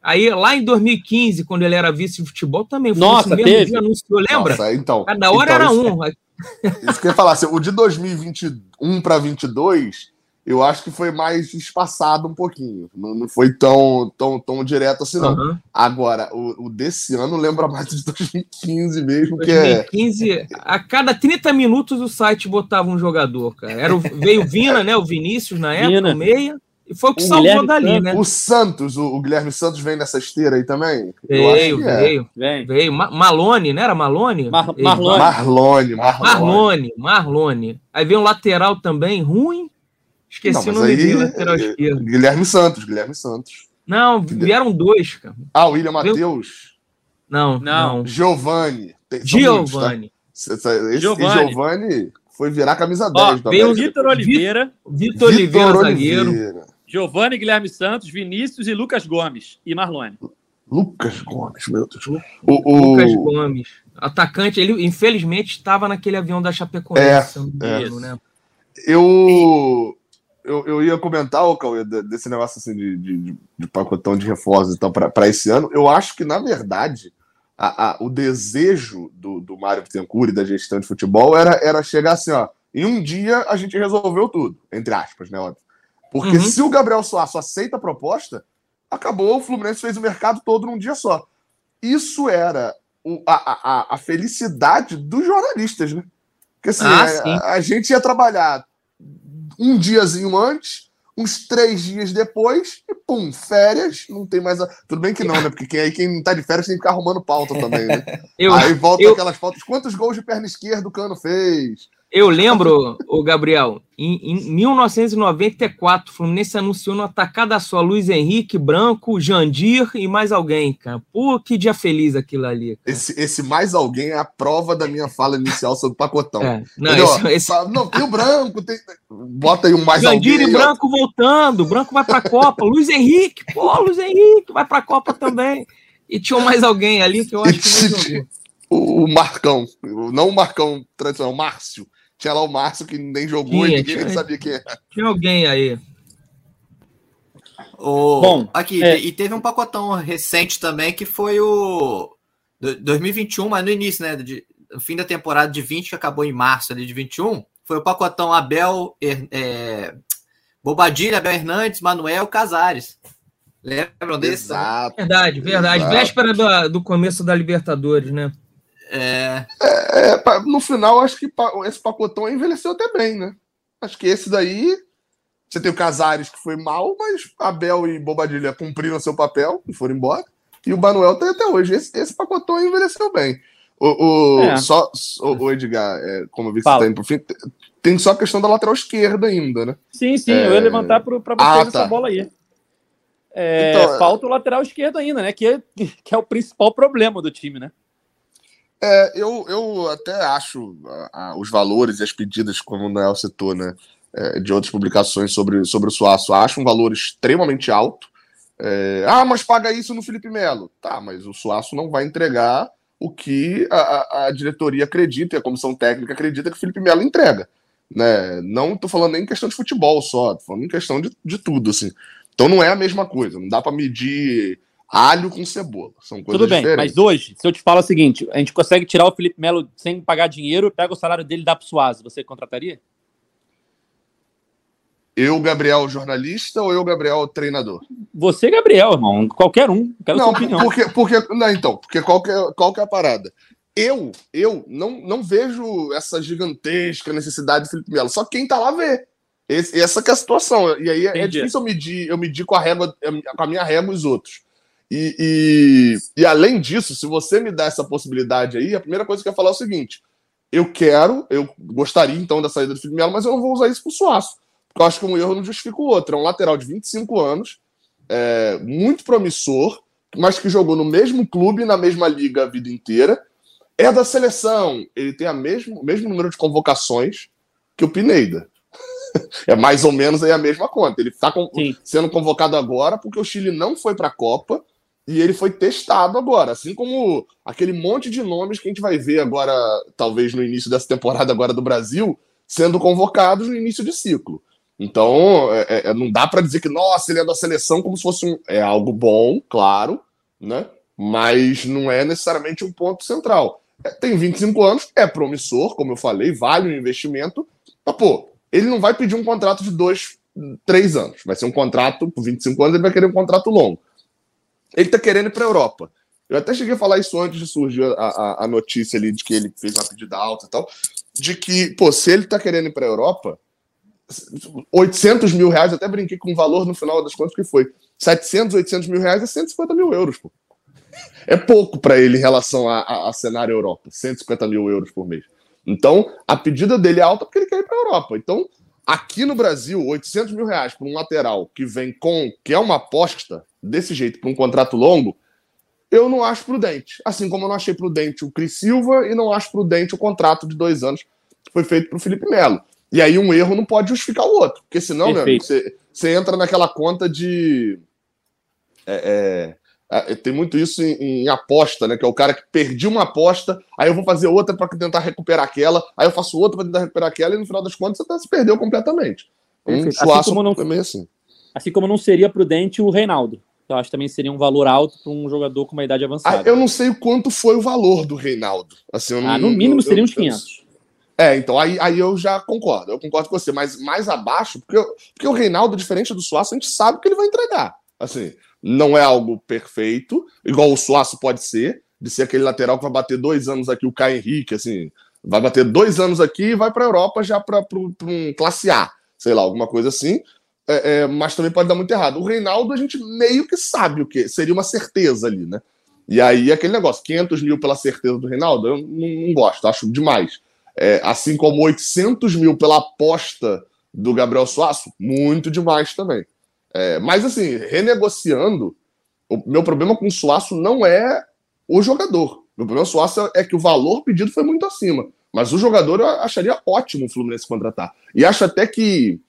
Aí, lá em 2015, quando ele era vice de futebol, também foi Nossa, mesmo teve. dia, anunciou, lembra? Nossa, então, Cada hora então, era isso, um. Isso que eu ia falar, assim, o de 2021 para 22 eu acho que foi mais espaçado um pouquinho. Não, não foi tão, tão, tão direto assim, não. Uhum. Agora, o, o, desse ano lembra mais de 2015 mesmo, 2015, que é. A cada 30 minutos o site botava um jogador, cara. Era o, veio Vina, né? O Vinícius na época, Vina. o meia. E foi o que o salvou Guilherme dali, Santos, né? O Santos, o, o, Guilherme Santos vem nessa esteira aí também? Veio, veio. É. Veio. Malone, né? Era Malone? Mar Marlone. Marlone. Marlone. Marlone. Aí veio um lateral também, ruim. Esqueci não, o nome dele, lateral esquerdo. Guilherme Santos, Guilherme Santos. Não, vieram dois, cara. Ah, William Matheus? Não, não. Giovanni. Giovanni. Esse Giovanni. Giovanni foi virar camisa 10. Ó, veio o Vitor Oliveira. Vitor Oliveira, zagueiro. Giovanni, Guilherme Santos, Vinícius e Lucas Gomes. E Marlone. Lucas Gomes, meu Deus. O, o... Lucas Gomes. Atacante, ele infelizmente estava naquele avião da Chapecoense. É, é. Né? Eu, eu, eu ia comentar, o Cauê, desse negócio assim de, de, de pacotão de reforços então, para esse ano. Eu acho que, na verdade, a, a, o desejo do, do Mário Bittencourt e da gestão de futebol era, era chegar assim, ó. Em um dia a gente resolveu tudo, entre aspas, né? Óbvio. Porque uhum. se o Gabriel Soares aceita a proposta, acabou, o Fluminense fez o mercado todo num dia só. Isso era o, a, a, a felicidade dos jornalistas, né? Porque assim, ah, a, a gente ia trabalhar um diazinho antes, uns três dias depois, e pum, férias, não tem mais. A... Tudo bem que não, né? Porque aí quem tá de férias tem que ficar arrumando pauta também, né? eu, aí volta eu... aquelas fotos. Quantos gols de perna esquerda o Cano fez? Eu lembro, o Gabriel, em, em 1994, o Fluminense anunciou no atacada só Luiz Henrique, Branco, Jandir e mais alguém, cara. Pô, que dia feliz aquilo ali. Esse, esse mais alguém é a prova da minha fala inicial sobre o pacotão. É, não, esse, esse... não, tem o Branco, tem... bota aí um mais Jandir alguém. Jandir e Branco voltando, Branco vai pra Copa, Luiz Henrique, pô, Luiz Henrique vai pra Copa também. E tinha mais alguém ali que eu acho que não O Marcão, não o Marcão tradicional, o Márcio tinha lá o Márcio que nem jogou tinha, e ninguém tinha, sabia quem era. Tinha alguém aí. O... Bom, aqui, é... e teve um pacotão recente também que foi o 2021, mas no início, né? De, no fim da temporada de 20, que acabou em março ali de 21, foi o pacotão Abel, é, Bobadilha, Abel Hernandes, Manuel Casares. Lembram desse? Exato. Verdade, verdade. Exato. Véspera do, do começo da Libertadores, né? É... É, é, no final, acho que esse pacotão envelheceu até bem, né? Acho que esse daí. Você tem o Casares que foi mal, mas Abel e Bobadilha cumpriram seu papel e foram embora. E o Manuel tem até hoje. Esse, esse pacotão envelheceu bem. O, o é. só, o, o Edgar, é, como eu vi que tá por fim, tem só a questão da lateral esquerda ainda, né? Sim, sim, eu ia é. levantar para vocês ah, tá. essa bola aí. Então, falta o lateral esquerdo ainda, né? Que é, que é o principal problema do time, né? É, eu, eu até acho os valores e as pedidas, como o Noel citou, né, é, de outras publicações sobre, sobre o Suaço, acho um valor extremamente alto. É, ah, mas paga isso no Felipe Melo. Tá, mas o Suaço não vai entregar o que a, a, diretoria acredita e a comissão técnica acredita que o Felipe Melo entrega. Né? Não estou falando nem em questão de futebol só, tô falando em questão de, de tudo. Assim. Então não é a mesma coisa, não dá para medir alho com cebola. São coisas Tudo bem, diferentes. mas hoje, se eu te falo o seguinte, a gente consegue tirar o Felipe Melo sem pagar dinheiro, pega o salário dele e dá pro Suazo, você contrataria? Eu, Gabriel, jornalista ou eu, Gabriel, treinador? Você, Gabriel, irmão. Qualquer um. Quero não, porque, porque, não, então, porque qual que, é, qual que é a parada? Eu, eu não, não vejo essa gigantesca necessidade do Felipe Melo. Só quem tá lá vê. Esse, essa que é a situação. E aí é, é difícil eu medir, eu medir com a régua, com a minha régua os outros. E, e, e, além disso, se você me dá essa possibilidade aí, a primeira coisa que eu quero falar é o seguinte: eu quero, eu gostaria então da saída do Felipe Melo, mas eu não vou usar isso pro Suaço. Porque eu acho que um erro não justifica o outro. É um lateral de 25 anos, é, muito promissor, mas que jogou no mesmo clube, na mesma liga a vida inteira. É da seleção. Ele tem a mesmo, o mesmo número de convocações que o Pineda. é mais ou menos aí a mesma conta. Ele está sendo convocado agora porque o Chile não foi para a Copa e ele foi testado agora, assim como aquele monte de nomes que a gente vai ver agora, talvez no início dessa temporada agora do Brasil, sendo convocados no início de ciclo. Então, é, é, é não dá para dizer que, nossa, ele é da seleção como se fosse um. É algo bom, claro, né? Mas não é necessariamente um ponto central. É, tem 25 anos, é promissor, como eu falei, vale o investimento. Mas, pô, ele não vai pedir um contrato de dois três anos. Vai ser um contrato, por 25 anos, ele vai querer um contrato longo. Ele está querendo ir para a Europa. Eu até cheguei a falar isso antes de surgir a, a, a, notícia ali de que ele fez uma pedida alta e tal. De que, pô, se ele está querendo ir para a Europa, 800 mil reais, até brinquei com o valor no final das contas que foi. 700, 800 mil reais é 150 mil euros, pô. É pouco para ele em relação a, a, a, cenário Europa, 150 mil euros por mês. Então, a pedida dele é alta porque ele quer ir para a Europa. Então, aqui no Brasil, 800 mil reais para um lateral que vem com, que é uma aposta desse jeito para um contrato longo, eu não acho prudente. Assim como eu não achei prudente o Cris Silva e não acho prudente o contrato de dois anos que foi feito para o Felipe Melo. E aí um erro não pode justificar o outro, porque senão, meu amigo, você, você entra naquela conta de. É, é, tem muito isso em, em, aposta, né? Que é o cara que perdi uma aposta, aí eu vou fazer outra para tentar recuperar aquela, aí eu faço outra para tentar recuperar aquela, e no final das contas você tá, se perdeu completamente. Um assim como não, também assim. Assim como não seria prudente o Reinaldo. Eu acho que também seria um valor alto para um jogador com uma idade avançada. Ah, eu não sei o quanto foi o valor do Reinaldo. Assim, ah, no mínimo eu, seria uns 500. É, então aí, aí eu já concordo, eu concordo com você, mas mais abaixo, porque, eu, porque o Reinaldo, diferente do Suaço, a gente sabe que ele vai entregar. Assim, não é algo perfeito, igual o Suaço pode ser, de ser aquele lateral que vai bater dois anos aqui, o Caio Henrique, assim, vai bater dois anos aqui e vai para a Europa já para um classe A, sei lá, alguma coisa assim. É, é, mas também pode dar muito errado. O Reinaldo, a gente meio que sabe o que seria uma certeza ali, né? E aí, aquele negócio, 500 mil pela certeza do Reinaldo, eu não, não gosto, acho demais. É, assim como 800 mil pela aposta do Gabriel Suaço, muito demais também. É, mas assim, renegociando, o meu problema com o Suaço não é o jogador. Meu problema com o Suaço é que o valor pedido foi muito acima. Mas o jogador eu acharia ótimo o Fluminense contratar. E acho até que,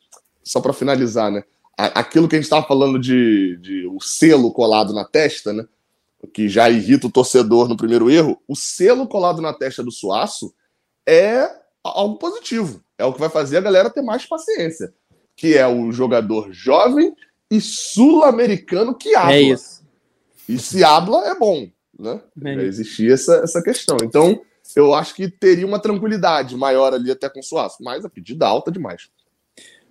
só para finalizar, né? Aquilo que a gente estava falando de, de o selo colado na testa, né? Que já irrita o torcedor no primeiro erro. O selo colado na testa do Suaço é algo positivo. É o que vai fazer a galera ter mais paciência. Que é o jogador jovem e sul-americano que habla. É isso. E se habla é bom, né? É existia essa, essa questão. Então, eu acho que teria uma tranquilidade maior ali até com o Suaço, mas a pedida alta demais.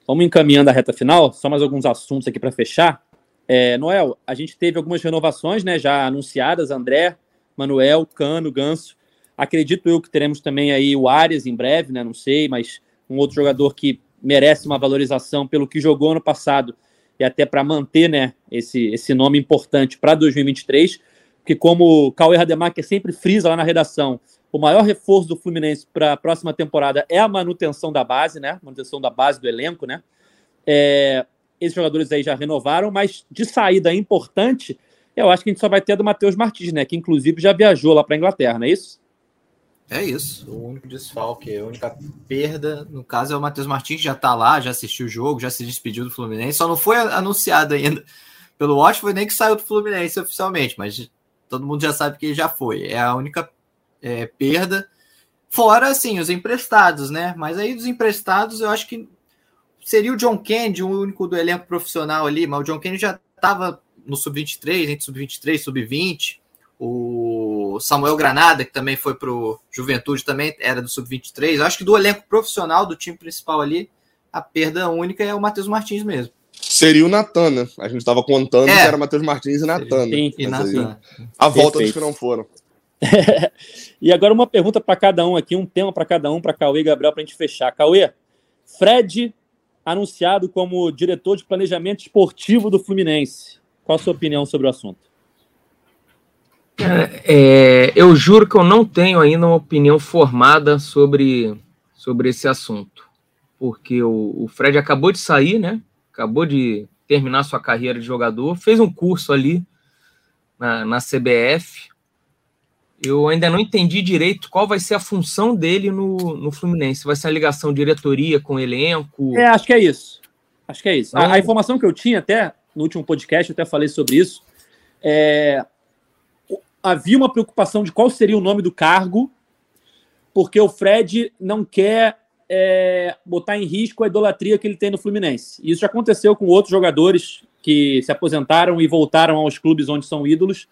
Vamos encaminhando a reta final, só mais alguns assuntos aqui para fechar. É, Noel, a gente teve algumas renovações, né, já anunciadas, André, Manuel, Cano, Ganso. Acredito eu que teremos também aí o Arias em breve, né? Não sei, mas um outro jogador que merece uma valorização pelo que jogou ano passado e até para manter, né, esse, esse nome importante para 2023, porque como o Cauê Rademacher sempre frisa lá na redação, o maior reforço do Fluminense para a próxima temporada é a manutenção da base, né? Manutenção da base do elenco, né? É, esses jogadores aí já renovaram, mas de saída importante, eu acho que a gente só vai ter a do Matheus Martins, né? Que inclusive já viajou lá para a Inglaterra, não é isso? É isso. O único desfalque, a única perda, no caso, é o Matheus Martins, já tá lá, já assistiu o jogo, já se despediu do Fluminense. Só não foi anunciado ainda pelo Watford, nem que saiu do Fluminense oficialmente, mas todo mundo já sabe que ele já foi. É a única é, perda. Fora, assim, os emprestados, né? Mas aí dos emprestados, eu acho que seria o John Kennedy, o único do elenco profissional ali, mas o John Kennedy já estava no sub-23, entre sub-23 e sub-20 o Samuel Granada, que também foi para o Juventude, também era do Sub-23. Acho que do elenco profissional do time principal ali, a perda única é o Matheus Martins mesmo. Seria o Natan, né? A gente estava contando é. que era Matheus Martins e Natan. Né? E Natan. A volta dos que não foram. e agora uma pergunta para cada um aqui, um tema para cada um, para Cauê e Gabriel, para a gente fechar. Cauê, Fred anunciado como diretor de planejamento esportivo do Fluminense. Qual a sua opinião sobre o assunto? É, eu juro que eu não tenho ainda uma opinião formada sobre, sobre esse assunto, porque o, o Fred acabou de sair, né? Acabou de terminar sua carreira de jogador, fez um curso ali na, na CBF. Eu ainda não entendi direito qual vai ser a função dele no, no Fluminense. Vai ser a ligação diretoria com elenco? É, acho que é isso. Acho que é isso. A, a, informação que eu tinha até no último podcast, eu até falei sobre isso. É, havia uma preocupação de qual seria o nome do cargo, porque o Fred não quer é, botar em risco a idolatria que ele tem no Fluminense. Isso já aconteceu com outros jogadores que se aposentaram e voltaram aos clubes onde são ídolos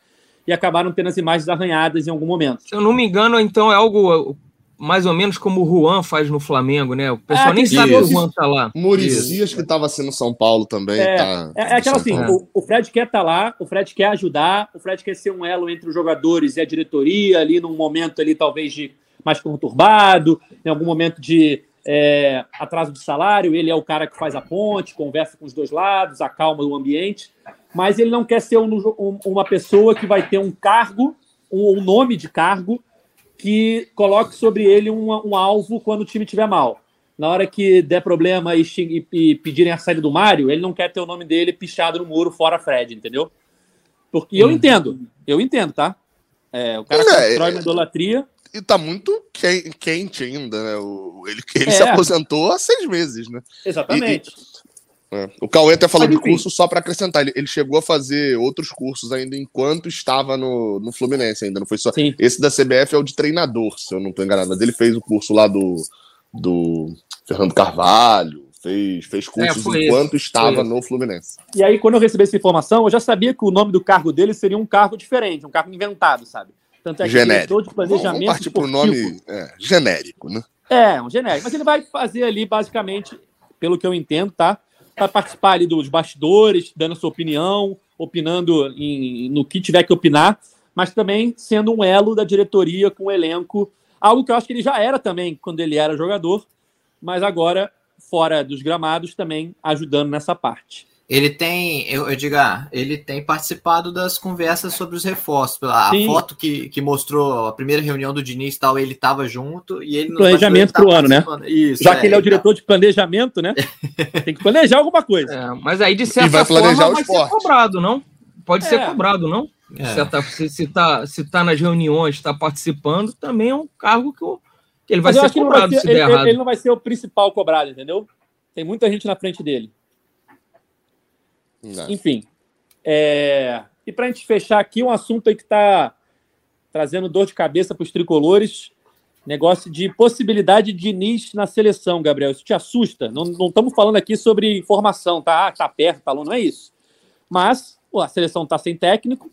e acabaram tendo as imagens arranhadas em algum momento. Se eu não me engano, então é algo mais ou menos como o Juan faz no Flamengo, né? O pessoal É, nem que sabe que o. Juan tá lá. Muricias que estava sendo São Paulo também. É, tá, É, é aquela assim, o, o Fred quer estar lá, o Fred quer ajudar, o Fred quer ser um elo entre os jogadores e a diretoria, ali num momento ali talvez de mais conturbado, em algum momento de é, atraso de salário, ele é o cara que faz a ponte, conversa com os dois lados, acalma o ambiente, mas ele não quer ser um- um- uma pessoa que vai ter um cargo, um, um nome de cargo, que coloque sobre ele um, um alvo quando o time estiver mal. Na hora que der problema e, e- e pedirem a saída do Mário, ele não quer ter o nome dele pichado no muro fora Fred, entendeu? Porque eu entendo, eu entendo, tá? É, o cara É, constrói é- uma idolatria. E tá muito quen- quente ainda, né? O, ele ele É. se aposentou há seis meses, né? Exatamente. É. O Cauê até falou Mas, de curso só para acrescentar. Ele, ele chegou a fazer outros cursos ainda enquanto estava no, no Fluminense, ainda não foi só. Sim. Esse da CBF é o de treinador, se eu não estou enganado. Mas ele fez o curso lá do, do Fernando Carvalho, fez, fez cursos foi enquanto esse, estava no Fluminense. E aí, quando eu recebi essa informação, eu já sabia que o nome do cargo dele seria um cargo diferente, um cargo inventado, sabe? Tanto é que Genérico. diretor de planejamento. vamos partir para o nome é, genérico, né? É, um genérico. Mas ele vai fazer ali, basicamente, pelo que eu entendo, tá? Vai participar ali dos bastidores, dando sua opinião, opinando em- no que tiver que opinar, mas também sendo um elo da diretoria com o elenco. Algo que eu acho que ele já era também quando ele era jogador, mas agora, fora dos gramados, também ajudando nessa parte. Ele tem, eu, eu digo, ah, ele tem participado das conversas sobre os reforços. A Sim. foto que, que mostrou a primeira reunião do Diniz e tal, ele estava junto e ele Planejamento bastidores pro ano, né? Isso, Já que ele é o então. diretor de planejamento, né? Tem que planejar alguma coisa. É, mas aí, de certa vai planejar forma, o vai ser cobrado, não? Pode ser É. cobrado, não? É. Se, tá, se, se, tá, se tá nas reuniões, está participando, também é um cargo que, o- que ele vai Mas eu ser não vai cobrado ser- se der ele, errado. ele não vai ser o principal cobrado, entendeu? Tem muita gente na frente dele. Não. Enfim. é, E para a gente fechar aqui, um assunto aí que está trazendo dor de cabeça para os tricolores. Negócio de possibilidade de Diniz na seleção, Gabriel. Isso te assusta? Não, estamos falando aqui sobre informação, tá? Ah, tá perto, tá longe, não é isso. Mas pô, a seleção está sem técnico.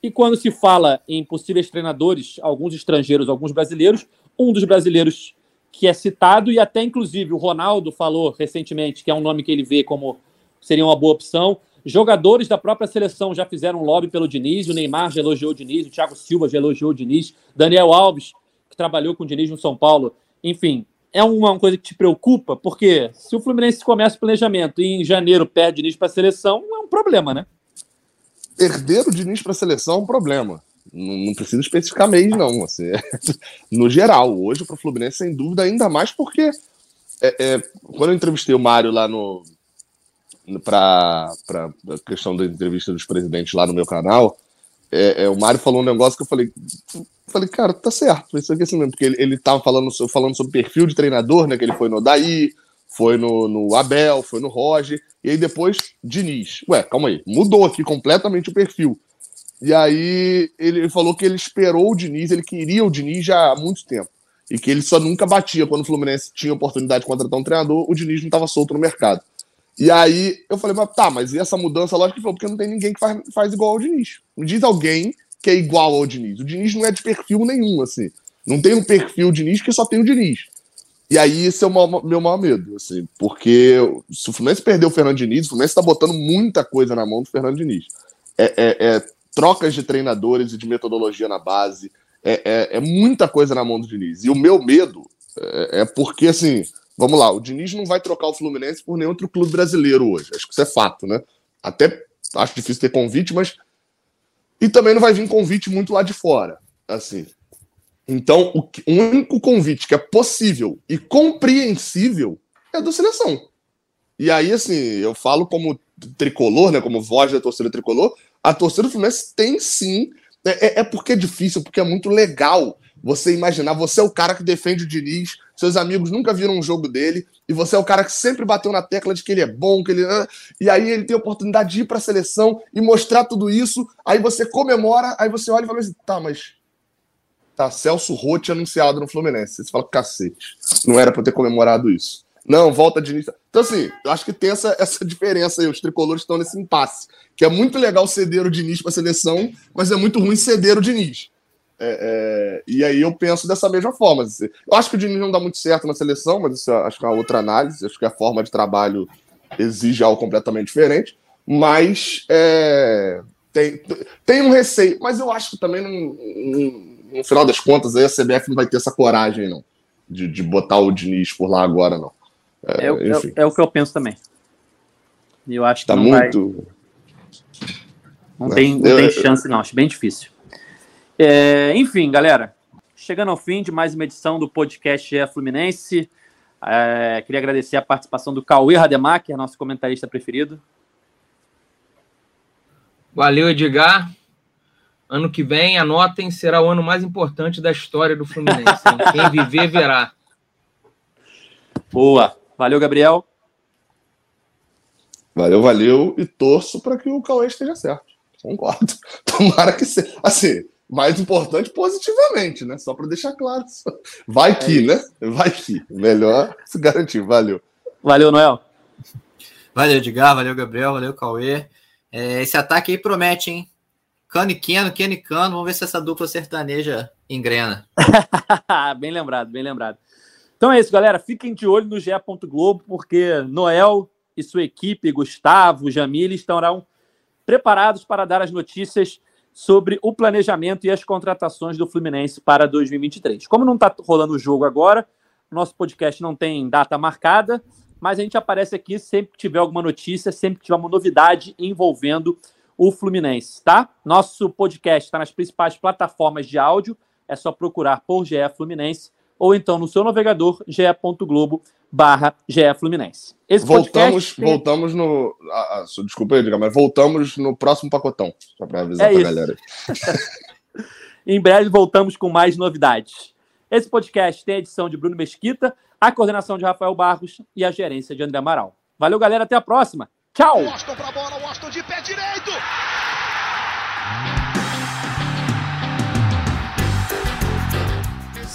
E quando se fala em possíveis treinadores, alguns estrangeiros, alguns brasileiros, um dos brasileiros que é citado, e até inclusive o Ronaldo falou recentemente que é um nome que ele vê como seria uma boa opção. Jogadores da própria seleção já fizeram lobby pelo Diniz, o Neymar já elogiou o Diniz, o Thiago Silva já elogiou o Diniz, Daniel Alves, que trabalhou com o Diniz no São Paulo. Enfim, é uma coisa que te preocupa, porque se o Fluminense começa o planejamento e em janeiro perde o Diniz para a seleção, é um problema, né? perder o Diniz para a seleção é um problema. Não, não precisa especificar mês, não. Assim, no geral, hoje para o Fluminense, sem dúvida, ainda mais porque é, é, quando eu entrevistei o Mário lá no. Para a questão da entrevista dos presidentes lá no meu canal, é, é, o Mário falou um negócio que eu falei. Falei, cara, tá certo, isso aqui é assim mesmo, porque ele, ele tava falando, falando sobre perfil de treinador, né? Que ele foi no Daí, foi no, no Abel, foi no Roger, e aí depois Diniz. Ué, calma aí, mudou aqui completamente o perfil. E aí ele falou que ele esperou o Diniz, ele queria o Diniz já há muito tempo. E que ele só nunca batia quando o Fluminense tinha oportunidade de contratar um treinador, o Diniz não estava solto no mercado. E aí eu falei, mas tá, mas e essa mudança? Lógico que falou, porque não tem ninguém que faz, faz igual ao Diniz. Me diz alguém que é igual ao Diniz. O Diniz não é de perfil nenhum, assim. Não tem um perfil Diniz que só tem o Diniz. E aí esse é o maior- meu maior medo, assim, porque se o Fluminense perder o Fernando Diniz, o Fluminense está botando muita coisa na mão do Fernando Diniz. É, é- é trocas de treinadores e de metodologia na base, é, é- é muita coisa na mão do Diniz. E o meu medo é, é porque, assim, vamos lá, o Diniz não vai trocar o Fluminense por nenhum outro clube brasileiro hoje. Acho que isso é fato, né? Até acho difícil ter convite, mas. E também não vai vir convite muito lá de fora, assim. Então, o, único convite que é possível e compreensível é do seleção. E aí, assim, eu falo como tricolor, né? Como voz da torcida tricolor, a torcida do Fluminense tem sim. É, é- é porque é difícil, porque é muito legal você imaginar. Você é o cara que defende o Diniz, seus amigos nunca viram um jogo dele, e você é o cara que sempre bateu na tecla de que ele é bom, que ele. E aí ele tem a oportunidade de ir para a seleção e mostrar tudo isso. Aí você comemora, aí você olha e fala assim: tá, mas Tá Celso Rotti anunciado no Fluminense. Você fala, cacete, não era eu ter comemorado isso. Não, volta de início. Então, assim, eu acho que tem essa, essa diferença aí. Os tricolores estão nesse impasse. Que é muito legal ceder o Diniz pra seleção, mas é muito ruim ceder o Diniz. É, é, e aí eu penso dessa mesma forma. Eu acho que o Diniz não dá muito certo na seleção, mas isso acho que é uma outra análise. Acho que a forma de trabalho exige algo completamente diferente. Mas é, tem, tem um receio. Mas eu acho que também, no, no, final das contas, aí a CBF não vai ter essa coragem, não, de, de botar o Diniz por lá agora, não. É, é, é, é o que eu penso também. Eu acho que tá muito. Vai... Não, tem, não tem chance, não. Acho bem difícil. É, enfim, galera, chegando ao fim de mais uma edição do podcast é Fluminense. É, queria agradecer a participação do Cauê Rademacher, nosso comentarista preferido. Valeu, Edgar. Ano que vem, anotem, será o ano mais importante da história do Fluminense. Quem viver, verá. Boa. Valeu, Gabriel. Valeu, valeu. E torço para que o Cauê esteja certo. Concordo. Tomara que seja. Assim, mais importante positivamente, né? Só para deixar claro. Vai é que, né? Vai que. Melhor se garantir. Valeu. Valeu, Noel. Valeu, Edgar. Valeu, Gabriel. Valeu, Cauê. É, esse ataque aí promete, hein? Cano e Keno, Keno e Cano. Vamos ver se essa dupla sertaneja engrena. bem lembrado, bem lembrado. Então é isso, galera. Fiquem de olho no GE. Globo, porque Noel e sua equipe, Gustavo, Jamile, estarão preparados para dar as notícias sobre o planejamento e as contratações do Fluminense para 2023. Como não está rolando o jogo agora, nosso podcast não tem data marcada, mas a gente aparece aqui sempre que tiver alguma notícia, sempre que tiver uma novidade envolvendo o Fluminense, tá? Nosso podcast está nas principais plataformas de áudio, é só procurar por GE Fluminense ou então no seu navegador ge.globo barra GE Fluminense. Esse voltamos, podcast... voltamos no. Ah, ah desculpa, Edgar, mas voltamos no próximo pacotão. Só para avisar é para a galera. em breve voltamos com mais novidades. Esse podcast tem a edição de Bruno Mesquita, a coordenação de Rafael Barros e a gerência de André Amaral. Valeu, galera. Até a próxima. Tchau!